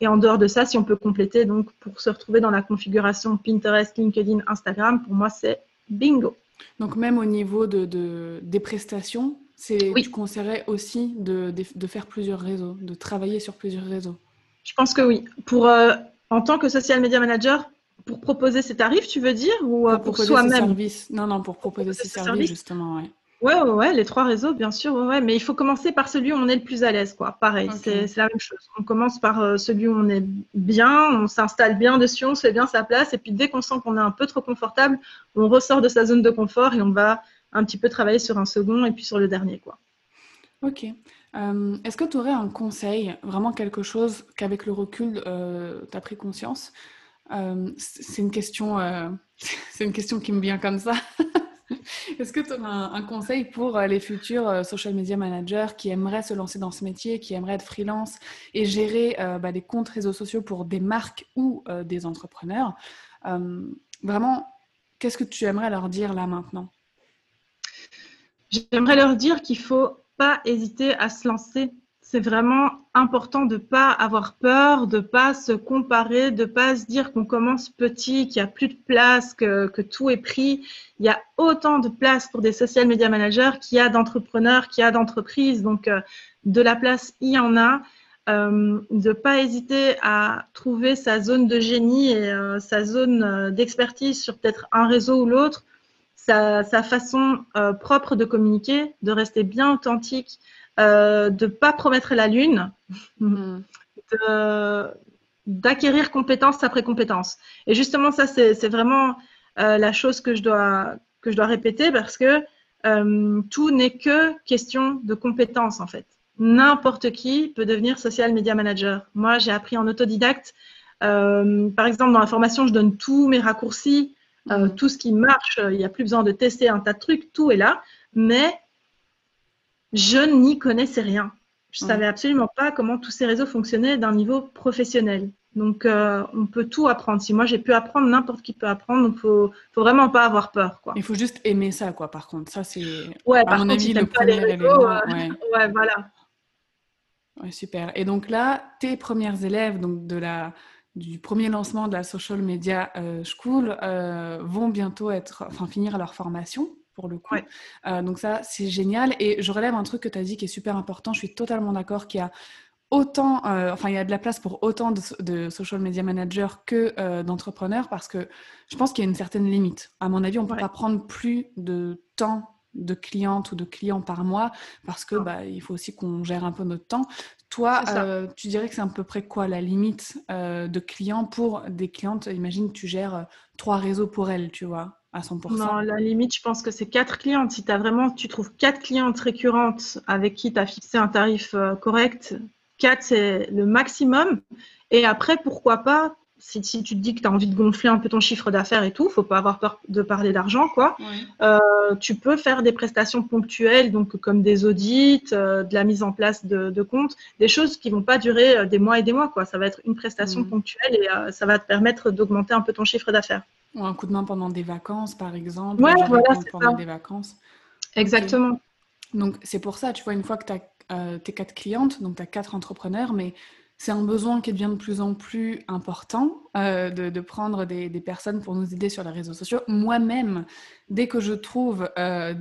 Et en dehors de ça, si on peut compléter, donc pour se retrouver dans la configuration Pinterest, LinkedIn, Instagram, pour moi, c'est bingo. Donc même au niveau de, des prestations, c'est, tu conseillerais aussi de, de, faire plusieurs réseaux, de travailler sur plusieurs réseaux? Je pense que oui. Pour, euh, en tant que social media manager, pour proposer ses tarifs, tu veux dire Ou euh, pour, soi-même? Non, non, pour proposer ses, services, justement, ouais. Ouais, ouais, ouais, les trois réseaux, bien sûr, ouais, mais il faut commencer par celui où on est le plus à l'aise, quoi. Pareil, c'est la même chose. On commence par euh, celui où on est bien, on s'installe bien dessus, on se fait bien sa place, et puis dès qu'on sent qu'on est un peu trop confortable, on ressort de sa zone de confort et on va un petit peu travailler sur un second et puis sur le dernier, quoi. Ok. Euh, est-ce que tu aurais un conseil, vraiment quelque chose qu'avec le recul, euh, tu as pris conscience? C'est une question, <laughs> c'est une question qui me vient comme ça. Est-ce que tu as un, conseil pour euh, les futurs euh, social media managers qui aimeraient se lancer dans ce métier, qui aimeraient être freelance et gérer euh, bah, des comptes réseaux sociaux pour des marques ou des entrepreneurs Vraiment, qu'est-ce que tu aimerais leur dire là maintenant? J'aimerais leur dire qu'il ne faut pas hésiter à se lancer c'est vraiment important de ne pas avoir peur, de ne pas se comparer, de ne pas se dire qu'on commence petit, qu'il n'y a plus de place, que, tout est pris. Il y a autant de place pour des social media managers qu'il y a d'entrepreneurs, qu'il y a d'entreprises. Donc, euh, de la place, il y en a. Euh, de ne pas hésiter à trouver sa zone de génie et euh, sa zone d'expertise sur peut-être un réseau ou l'autre, sa, façon propre de communiquer, de rester bien authentique, euh, de ne pas promettre la lune, mm. d'acquérir compétence après compétence. Et justement, ça, c'est vraiment euh, la chose que je, dois, que je dois répéter parce que euh, tout n'est que question de compétence, en fait. N'importe qui peut devenir social media manager. Moi, j'ai appris en autodidacte. par exemple, dans la formation, je donne tous mes raccourcis, mm. tout ce qui marche. Il n'y a plus besoin de tester un tas de trucs, tout est là. Mais je n'y connaissais rien. Je ne savais absolument pas comment tous ces réseaux fonctionnaient d'un niveau professionnel. Donc, euh, on peut tout apprendre. Si moi j'ai pu apprendre, n'importe qui peut apprendre. Donc, faut, faut vraiment pas avoir peur, quoi. Il faut juste aimer ça, quoi. Par contre, ça c'est. Ouais, à mon avis, le premier réseaux, euh, <laughs> ouais. voilà. Ouais, super. Et donc là, tes premières élèves, donc de la du premier lancement de la social media euh, school, vont bientôt être, enfin, finir leur formation pour le coup. Euh, donc ça, c'est génial. Et je relève un truc que tu as dit qui est super important. Je suis totalement d'accord qu'il y a autant, euh, enfin, il y a de la place pour autant de, social media managers que euh, d'entrepreneurs parce que je pense qu'il y a une certaine limite. À mon avis, on ne peut pas prendre plus de temps de clientes ou de clients par mois parce que bah, il faut aussi qu'on gère un peu notre temps. Toi, tu dirais que c'est à peu près quoi la limite de clients pour des clientes? Imagine, tu gères trois réseaux pour elles, tu vois. Non, la limite, je pense que c'est quatre clientes. Si as vraiment, tu trouves quatre clientes récurrentes avec qui tu as fixé un tarif euh, correct, quatre, c'est le maximum. Et après, pourquoi pas, si, tu te dis que tu as envie de gonfler un peu ton chiffre d'affaires et tout, faut pas avoir peur de parler d'argent, quoi. Euh, tu peux faire des prestations ponctuelles, donc comme des audits, euh, de la mise en place de, comptes, des choses qui vont pas durer des mois et des mois, quoi. Ça va être une prestation mmh. ponctuelle et ça va te permettre d'augmenter un peu ton chiffre d'affaires. Ou un coup de main pendant des vacances, par exemple. Ouais, voilà, pendant des vacances. Exactement. Donc, c'est pour ça, tu vois, une fois que tu as euh, tes quatre clientes, donc tu as quatre entrepreneurs, mais c'est un besoin qui devient de plus en plus important euh, de, prendre des, personnes pour nous aider sur les réseaux sociaux. Moi-même, dès que je trouve, euh,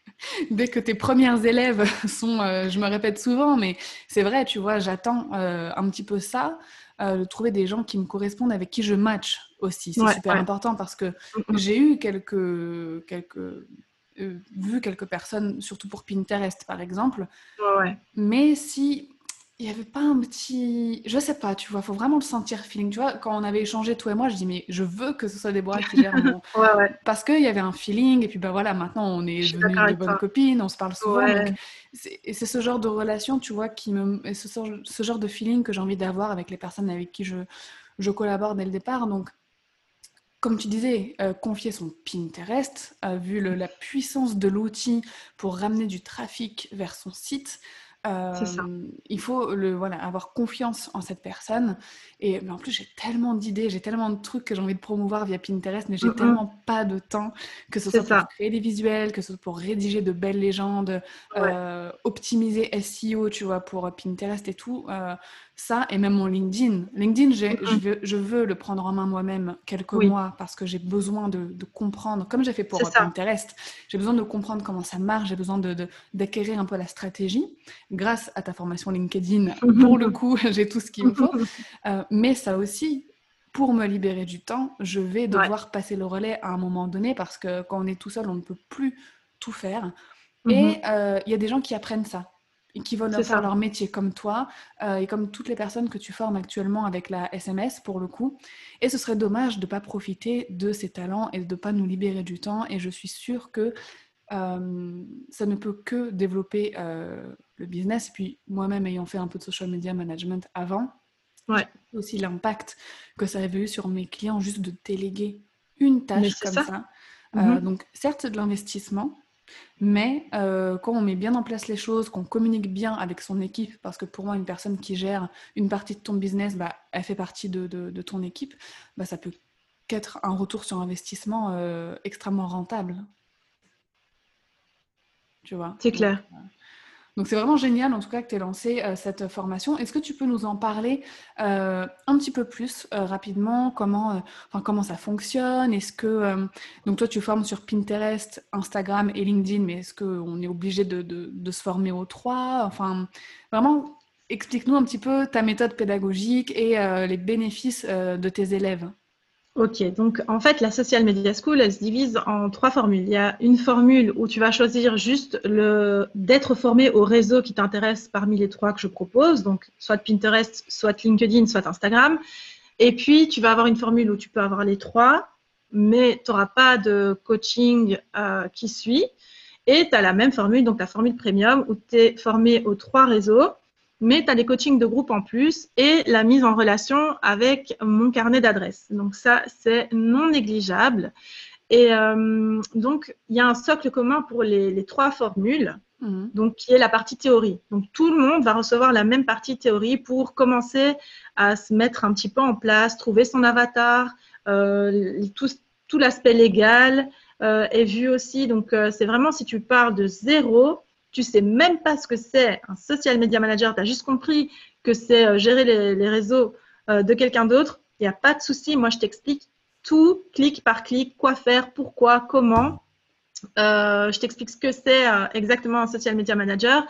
<laughs> dès, que tes premières élèves <laughs> sont, je me répète souvent, mais c'est vrai, tu vois, j'attends un petit peu ça, de trouver des gens qui me correspondent, avec qui je match aussi. C'est super important parce que mm, mm. j'ai eu quelques, quelques euh, vu quelques personnes, surtout pour Pinterest par exemple. Mais si il n'y avait pas un petit. Je sais pas, tu vois, faut vraiment le sentir feeling. Tu vois, quand on avait échangé, toi et moi, je dis, mais je veux que ce soit des qui gèrent mon. <laughs> Parce qu'il y avait un feeling, et puis ben voilà, maintenant on est devenus de bonnes copines, on se parle souvent. Et c'est ce genre de relation, tu vois, qui me. ce, ce genre de feeling que j'ai envie d'avoir avec les personnes avec qui je, je collabore dès le départ. Donc, comme tu disais, euh, confier son Pinterest, a vu la puissance de l'outil pour ramener du trafic vers son site, euh, il faut le, voilà, avoir confiance en cette personne. Et mais en plus, j'ai tellement d'idées, j'ai tellement de trucs que j'ai envie de promouvoir via Pinterest, mais j'ai tellement pas de temps, que ce soit pour créer des visuels, que ce soit pour rédiger de belles légendes, euh, optimiser SEO, tu vois, pour Pinterest et tout. Euh, ça, et même mon LinkedIn. LinkedIn, je, veux, je, veux, le prendre en main moi-même quelques mois parce que j'ai besoin de, comprendre, comme j'ai fait pour Pinterest, j'ai besoin de comprendre comment ça marche, j'ai besoin d'acquérir un peu la stratégie. Grâce à ta formation LinkedIn, pour le coup, <laughs> j'ai tout ce qu'il me faut. Euh, mais ça aussi, pour me libérer du temps, je vais devoir passer le relais à un moment donné parce que quand on est tout seul, on ne peut plus tout faire. Et mhm. euh, il y a des gens qui apprennent ça et qui veulent faire leur métier comme toi euh, et comme toutes les personnes que tu formes actuellement avec la SMS pour le coup. Et ce serait dommage de ne pas profiter de ces talents et de ne pas nous libérer du temps. Et je suis sûre que euh, ça ne peut que développer euh, le business. Et puis moi-même ayant fait un peu de social media management avant, ouais. aussi l'impact que ça avait eu sur mes clients juste de déléguer une tâche comme ça. Mm-hmm. donc certes c'est de l'investissement, mais euh, quand on met bien en place les choses, qu'on communique bien avec son équipe, parce que pour moi, une personne qui gère une partie de ton business, bah, elle fait partie de, de, ton équipe, bah, ça peut qu'être un retour sur investissement euh, extrêmement rentable. Tu vois? C'est clair. Donc c'est vraiment génial en tout cas que tu aies lancé euh, cette formation. Est-ce que tu peux nous en parler euh, un petit peu plus euh, rapidement? Comment, comment ça fonctionne? Est-ce que donc toi tu formes sur Pinterest, Instagram et LinkedIn, mais est-ce qu'on est obligé de, de, de, se former aux trois? Enfin vraiment explique-nous un petit peu ta méthode pédagogique et les bénéfices de tes élèves. Ok, donc en fait, la Social Media School, elle se divise en trois formules. Il y a une formule où tu vas choisir juste le d'être formé au réseau qui t'intéresse parmi les trois que je propose, donc soit Pinterest, soit LinkedIn, soit Instagram. Et puis, tu vas avoir une formule où tu peux avoir les trois, mais tu n'auras pas de coaching euh, qui suit. Et tu as la même formule, donc la formule premium, où tu es formé aux trois réseaux mais tu as des coachings de groupe en plus et la mise en relation avec mon carnet d'adresses. Donc ça, c'est non négligeable. Et euh, donc, il y a un socle commun pour les, trois formules, mhm. donc qui est la partie théorie. Donc, tout le monde va recevoir la même partie théorie pour commencer à se mettre un petit peu en place, trouver son avatar, euh, tout, tout l'aspect légal euh, est vu aussi. Donc, c'est vraiment si tu pars de zéro, tu sais même pas ce que c'est un social media manager, tu as juste compris que c'est euh, gérer les, réseaux euh, de quelqu'un d'autre, il n'y a pas de souci. Moi, je t'explique tout, clic par clic, quoi faire, pourquoi, comment. Euh, je t'explique ce que c'est exactement un social media manager.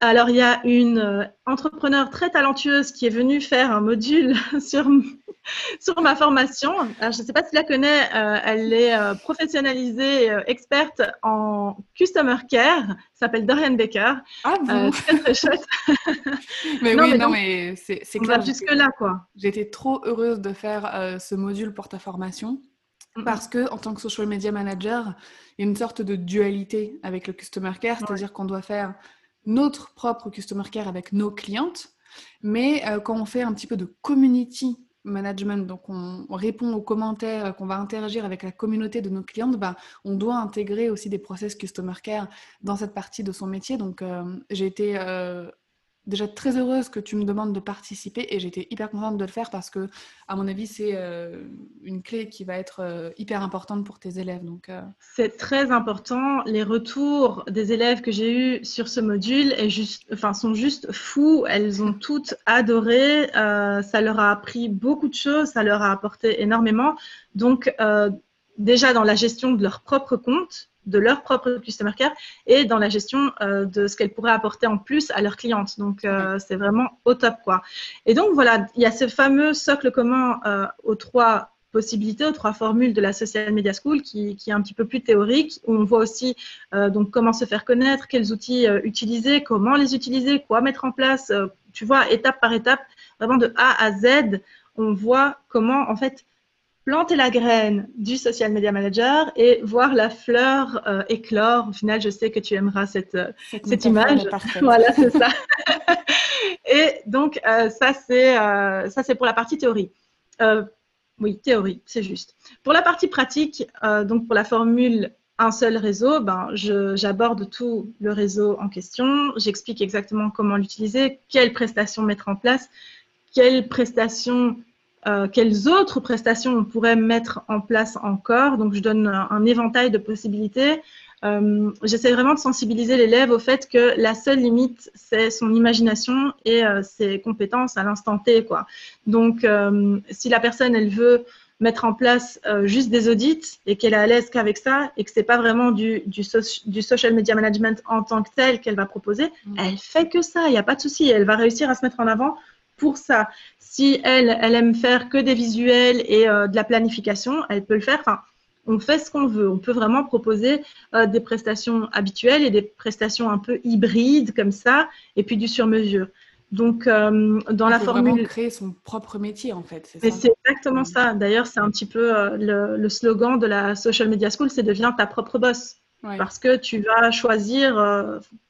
Alors, il y a une entrepreneur très talentueuse qui est venue faire un module <laughs> sur sur ma formation. je ne sais pas si tu la connais, euh, elle est euh, professionnalisée, euh, experte en Customer Care, s'appelle Dorian Baker. Ah bon Très très chouette. <laughs> mais oui, non, mais c'est clair. jusque-là, quoi. J'étais trop heureuse de faire ce module pour ta formation. Parce que en tant que social media manager, il y a une sorte de dualité avec le customer care, c'est-à-dire qu'on doit faire notre propre customer care avec nos clientes, mais quand on fait un petit peu de community management, donc on, répond aux commentaires, qu'on va interagir avec la communauté de nos clientes, bah, on doit intégrer aussi des process customer care dans cette partie de son métier. Donc euh, j'ai été euh, déjà très heureuse que tu me demandes de participer et j'étais hyper contente de le faire parce que, à mon avis, c'est euh, une clé qui va être euh, hyper importante pour tes élèves. Donc, euh, C'est très important. Les retours des élèves que j'ai eus sur ce module sont juste fous. Elles ont toutes adoré. ça leur a appris beaucoup de choses. Ça leur a apporté énormément. Donc, déjà dans la gestion de leur propre compte, de leur propre customer care et dans la gestion euh, de ce qu'elles pourraient apporter en plus à leurs clientes. Donc, euh, c'est vraiment au top, quoi. Et donc, voilà, il y a ce fameux socle commun euh, aux trois possibilités, aux trois formules de la Social Media School qui, qui est un petit peu plus théorique, où on voit aussi donc comment se faire connaître, quels outils utiliser, comment les utiliser, quoi mettre en place, tu vois, étape par étape, vraiment de A à Z, on voit comment, en fait, planter la graine du social media manager et voir la fleur euh, éclore. Au final, je sais que tu aimeras cette, euh, cette, image. <laughs> Voilà, c'est ça. <laughs> et donc, euh, ça, c'est ça, c'est pour la partie théorie. oui, théorie, c'est juste. Pour la partie pratique, donc pour la formule un seul réseau, ben, j'aborde tout le réseau en question. J'explique exactement comment l'utiliser, quelles prestations mettre en place, quelles prestations euh, quelles autres prestations on pourrait mettre en place encore? Donc, je donne un, éventail de possibilités. Euh, J'essaie vraiment de sensibiliser l'élève au fait que la seule limite, c'est son imagination et euh, ses compétences à l'instant T. Quoi. Donc, si la personne, elle veut mettre en place juste des audits et qu'elle est à l'aise qu'avec ça et que c'est pas vraiment du, du, du, social media management en tant que tel qu'elle va proposer, mmh. elle fait que ça, il n'y a pas de souci, elle va réussir à se mettre en avant pour ça. Si elle, elle aime faire que des visuels et euh, de la planification, elle peut le faire. Enfin, on fait ce qu'on veut. On peut vraiment proposer euh, des prestations habituelles et des prestations un peu hybrides comme ça, et puis du sur-mesure. Donc, euh, dans la formule. Vraiment créer son propre métier, en fait. C'est c'est exactement ça. D'ailleurs, c'est un petit peu le, slogan de la Social Media School c'est deviens ta propre boss. Parce que tu vas choisir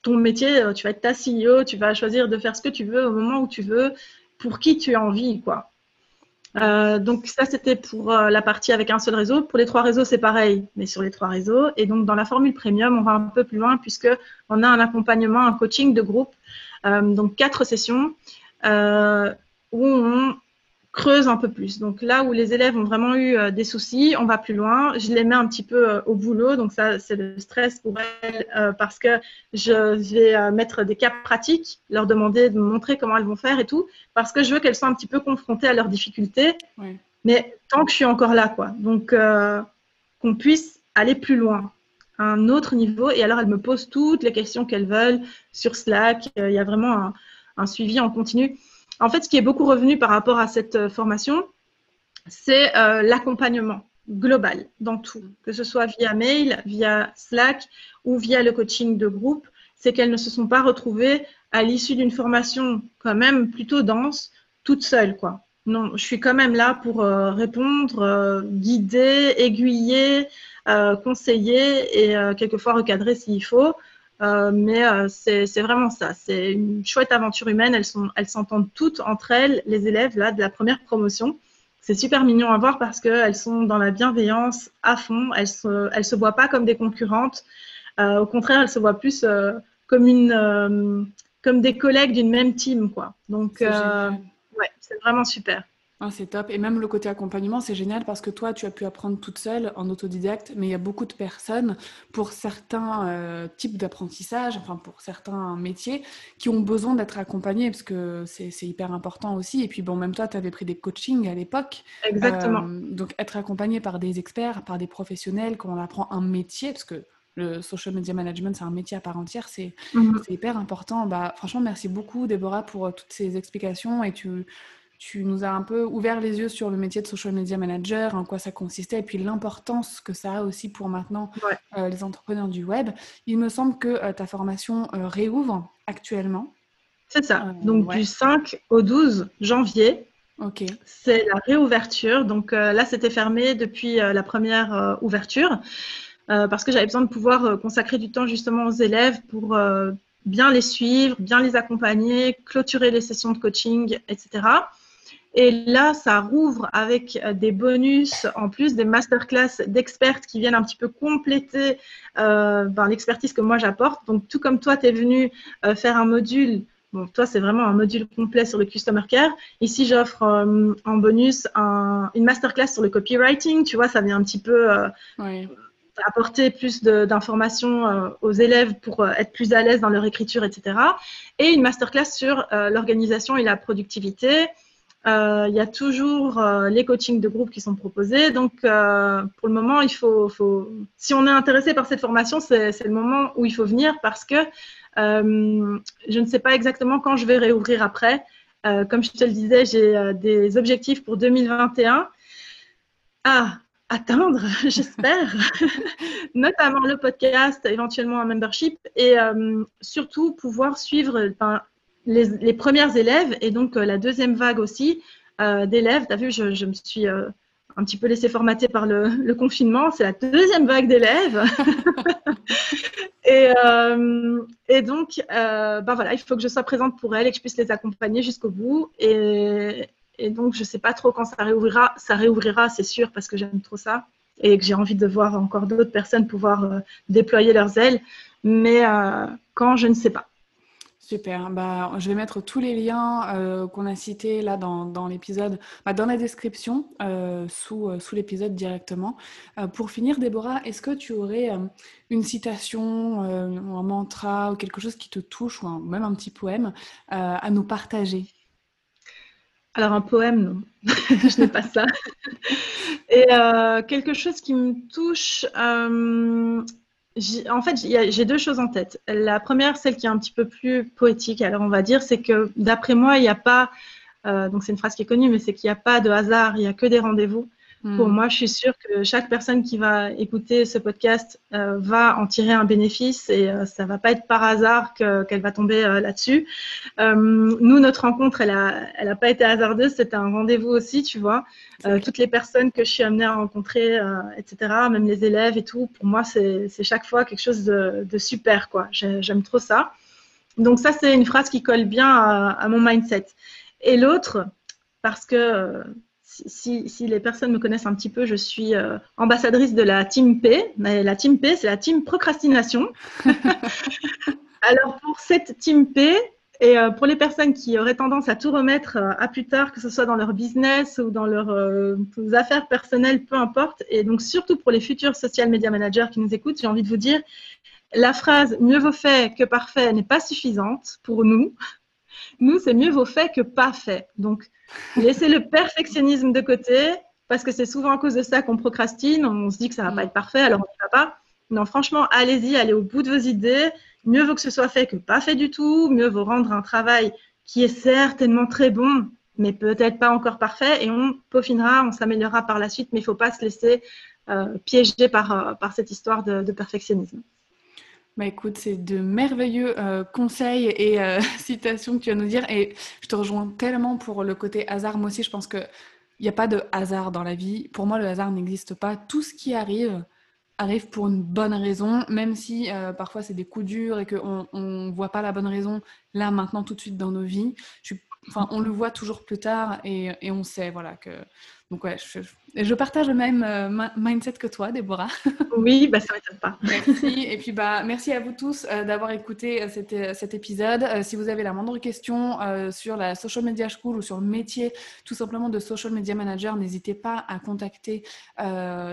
ton métier, tu vas être ta CEO, tu vas choisir de faire ce que tu veux au moment où tu veux, pour qui tu as envie, quoi. Euh, donc ça, c'était pour euh, la partie avec un seul réseau. Pour les trois réseaux, c'est pareil, mais sur les trois réseaux. Et donc dans la formule premium, on va un peu plus loin puisque on a un accompagnement, un coaching de groupe, euh, donc quatre sessions où on creuse un peu plus. Donc là où les élèves ont vraiment eu euh, des soucis, on va plus loin. Je les mets un petit peu euh, au boulot. Donc ça, c'est le stress pour elles euh, parce que je vais mettre des cas pratiques, leur demander de me montrer comment elles vont faire et tout, parce que je veux qu'elles soient un petit peu confrontées à leurs difficultés. Mais tant que je suis encore là, quoi. Donc qu'on puisse aller plus loin, à un autre niveau. Et alors elles me posent toutes les questions qu'elles veulent sur Slack. Il y a vraiment un, un suivi en continu. En fait, ce qui est beaucoup revenu par rapport à cette euh, formation, c'est euh, l'accompagnement global dans tout, que ce soit via mail, via Slack ou via le coaching de groupe. C'est qu'elles ne se sont pas retrouvées à l'issue d'une formation quand même plutôt dense, toutes seules, quoi. Non, je suis quand même là pour euh, répondre, guider, aiguiller, conseiller et quelquefois recadrer s'il faut. Euh, mais euh, c'est vraiment ça. C'est une chouette aventure humaine. Elles sont, elles s'entendent toutes entre elles, les élèves là de la première promotion. C'est super mignon à voir parce qu'elles sont dans la bienveillance à fond. Elles se, elles se voient pas comme des concurrentes. Euh, au contraire, elles se voient plus comme une, comme des collègues d'une même team, quoi. Donc, ouais, c'est vraiment super. Ah, c'est top. Et même le côté accompagnement, c'est génial parce que toi, tu as pu apprendre toute seule en autodidacte, mais il y a beaucoup de personnes pour certains euh, types d'apprentissage, enfin pour certains métiers, qui ont besoin d'être accompagnés parce que c'est hyper important aussi. Et puis, bon, même toi, tu avais pris des coachings à l'époque. Exactement. Euh, donc, être accompagné par des experts, par des professionnels, quand on apprend un métier, parce que le social media management, c'est un métier à part entière, c'est mhm. hyper important. Bah, franchement, merci beaucoup, Déborah, pour euh, toutes ces explications. Et tu tu nous as un peu ouvert les yeux sur le métier de social media manager, en quoi ça consistait, et puis l'importance que ça a aussi pour maintenant euh, les entrepreneurs du web. Il me semble que euh, ta formation euh, réouvre actuellement. C'est ça. Donc du 5 au 12 janvier. Ok. C'est la réouverture. Donc là, c'était fermé depuis la première ouverture parce que j'avais besoin de pouvoir consacrer du temps justement aux élèves pour bien les suivre, bien les accompagner, clôturer les sessions de coaching, etc. Et là, ça rouvre avec euh, des bonus, en plus des masterclass d'expertes qui viennent un petit peu compléter euh, ben, l'expertise que moi j'apporte. Donc, tout comme toi, tu es venu euh, faire un module, bon, toi, c'est vraiment un module complet sur le Customer Care. Ici, j'offre euh, en bonus un, une masterclass sur le copywriting. Tu vois, ça vient un petit peu apporter plus d'informations aux élèves pour être plus à l'aise dans leur écriture, etc. Et une masterclass sur l'organisation et la productivité. Euh, il y a toujours euh, les coachings de groupe qui sont proposés. Donc, euh, pour le moment, il faut, faut, si on est intéressé par cette formation, c'est le moment où il faut venir parce que je ne sais pas exactement quand je vais réouvrir après. comme je te le disais, j'ai des objectifs pour 2021 à atteindre, <laughs> j'espère, <laughs> notamment le podcast, éventuellement un membership et surtout pouvoir suivre les, premières élèves et donc euh, la deuxième vague aussi euh, d'élèves. Tu vu, je, me suis euh, un petit peu laissé formater par <laughs> le, confinement. C'est la deuxième vague d'élèves. <laughs> et, donc, bah voilà, il faut que je sois présente pour elles et que je puisse les accompagner jusqu'au bout. Et, et, donc, je ne sais pas trop quand ça réouvrira. Ça réouvrira, c'est sûr, parce que j'aime trop ça et que j'ai envie de voir encore d'autres personnes pouvoir déployer leurs ailes. Mais quand, je ne sais pas. Super. Bah, je vais mettre tous les liens euh, qu'on a cités là dans, l'épisode, bah, dans la description, euh, sous, euh, sous l'épisode directement. pour finir, Déborah, est-ce que tu aurais une citation, un mantra ou quelque chose qui te touche, ou même un petit poème à nous partager? Alors un poème, non. <laughs> je n'ai pas ça. <laughs> Et quelque chose qui me touche en fait, j'ai deux choses en tête. La première, celle qui est un petit peu plus poétique, alors on va dire, c'est que d'après moi, il n'y a pas, euh, donc c'est une phrase qui est connue, mais c'est qu'il n'y a pas de hasard, il n'y a que des rendez-vous. Pour hmm. moi, je suis sûre que chaque personne qui va écouter ce podcast euh, va en tirer un bénéfice et euh, ça va pas être par hasard qu'elle va tomber euh, là-dessus. nous, notre rencontre, elle a, elle a pas été hasardeuse, c'était un rendez-vous aussi, tu vois. toutes les personnes que je suis amenée à rencontrer, etc., même les élèves et tout, pour moi, c'est chaque fois quelque chose de, de super, quoi. J'aime trop ça. Donc ça, c'est une phrase qui colle bien à, à mon mindset. Et l'autre, parce que si, les personnes me connaissent un petit peu, je suis euh, ambassadrice de la Team P. La Team P, c'est la Team Procrastination. <laughs> Alors, pour cette Team P, Et euh, pour les personnes qui auraient tendance à tout remettre euh, à plus tard, que ce soit dans leur business ou dans leurs affaires personnelles, peu importe, et donc surtout pour les futurs social media managers qui nous écoutent, j'ai envie de vous dire, la phrase mieux vaut fait que parfait n'est pas suffisante pour nous. Nous, c'est mieux vaut fait que pas fait. Donc, laissez le perfectionnisme de côté, parce que c'est souvent à cause de ça qu'on procrastine, on se dit que ça va pas être parfait, alors on ne va pas. Non, franchement, allez-y, allez au bout de vos idées. Mieux vaut que ce soit fait que pas fait du tout. Mieux vaut rendre un travail qui est certainement très bon, mais peut-être pas encore parfait. Et on peaufinera, on s'améliorera par la suite, mais il ne faut pas se laisser euh, piéger par, euh, par cette histoire de, perfectionnisme. Bah écoute, c'est de merveilleux euh, conseils et <laughs> citations que tu vas nous dire. Et je te rejoins tellement pour le côté hasard. Moi aussi, je pense qu'il n'y a pas de hasard dans la vie. Pour moi, le hasard n'existe pas. Tout ce qui arrive, arrive pour une bonne raison, même si euh, parfois c'est des coups durs et qu'on ne voit pas la bonne raison là, maintenant, tout de suite dans nos vies. on le voit toujours plus tard et, et on sait voilà, que donc ouais, je, partage le même euh, mindset que toi, Déborah. <laughs> Oui, bah ça m'étonne pas. Merci. Et puis bah merci à vous tous euh, d'avoir écouté euh, cet, cet, épisode. si vous avez la moindre question sur la social media school ou sur le métier tout simplement de social media manager, n'hésitez pas à contacter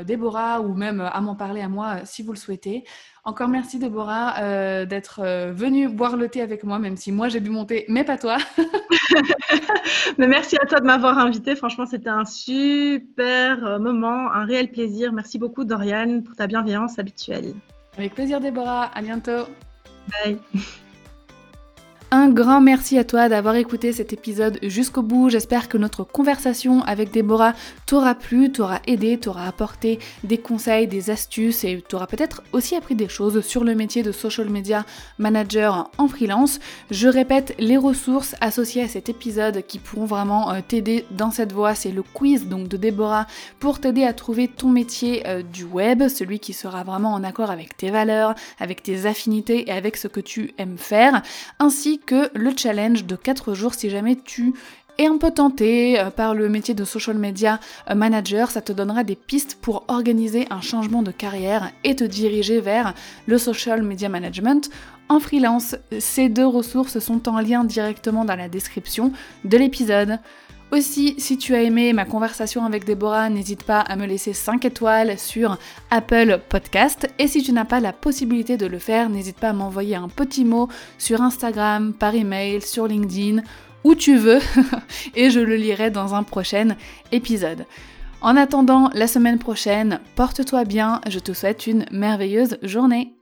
Déborah ou même à m'en parler à moi si vous le souhaitez. Encore merci Déborah d'être venue boire le thé avec moi, même si moi j'ai bu mon thé, mais pas toi. <laughs> mais merci à toi de m'avoir invité. Franchement, c'était un super euh, moment, un réel plaisir. Merci beaucoup Doriane pour ta bienveillance habituelle. Avec plaisir Déborah. À bientôt. Bye. <laughs> Un grand merci à toi d'avoir écouté cet épisode jusqu'au bout. J'espère que notre conversation avec Déborah t'aura plu, t'aura aidé, t'aura apporté des conseils, des astuces et t'aura peut-être aussi appris des choses sur le métier de social media manager en freelance. Je répète les ressources associées à cet épisode qui pourront vraiment euh, t'aider dans cette voie. C'est le quiz donc de Déborah pour t'aider à trouver ton métier euh, du web, celui qui sera vraiment en accord avec tes valeurs, avec tes affinités et avec ce que tu aimes faire, ainsi que le challenge de 4 jours si jamais tu es un peu tenté euh, par le métier de social media euh, manager, ça te donnera des pistes pour organiser un changement de carrière et te diriger vers le social media management en freelance. Ces deux ressources sont en lien directement dans la description de l'épisode. Aussi, si tu as aimé ma conversation avec Déborah, n'hésite pas à me laisser 5 étoiles sur Apple Podcast. Et si tu n'as pas la possibilité de le faire, n'hésite pas à m'envoyer un petit mot sur Instagram, par email, sur LinkedIn, où tu veux, <laughs> et je le lirai dans un prochain épisode. En attendant la semaine prochaine, porte-toi bien, je te souhaite une merveilleuse journée.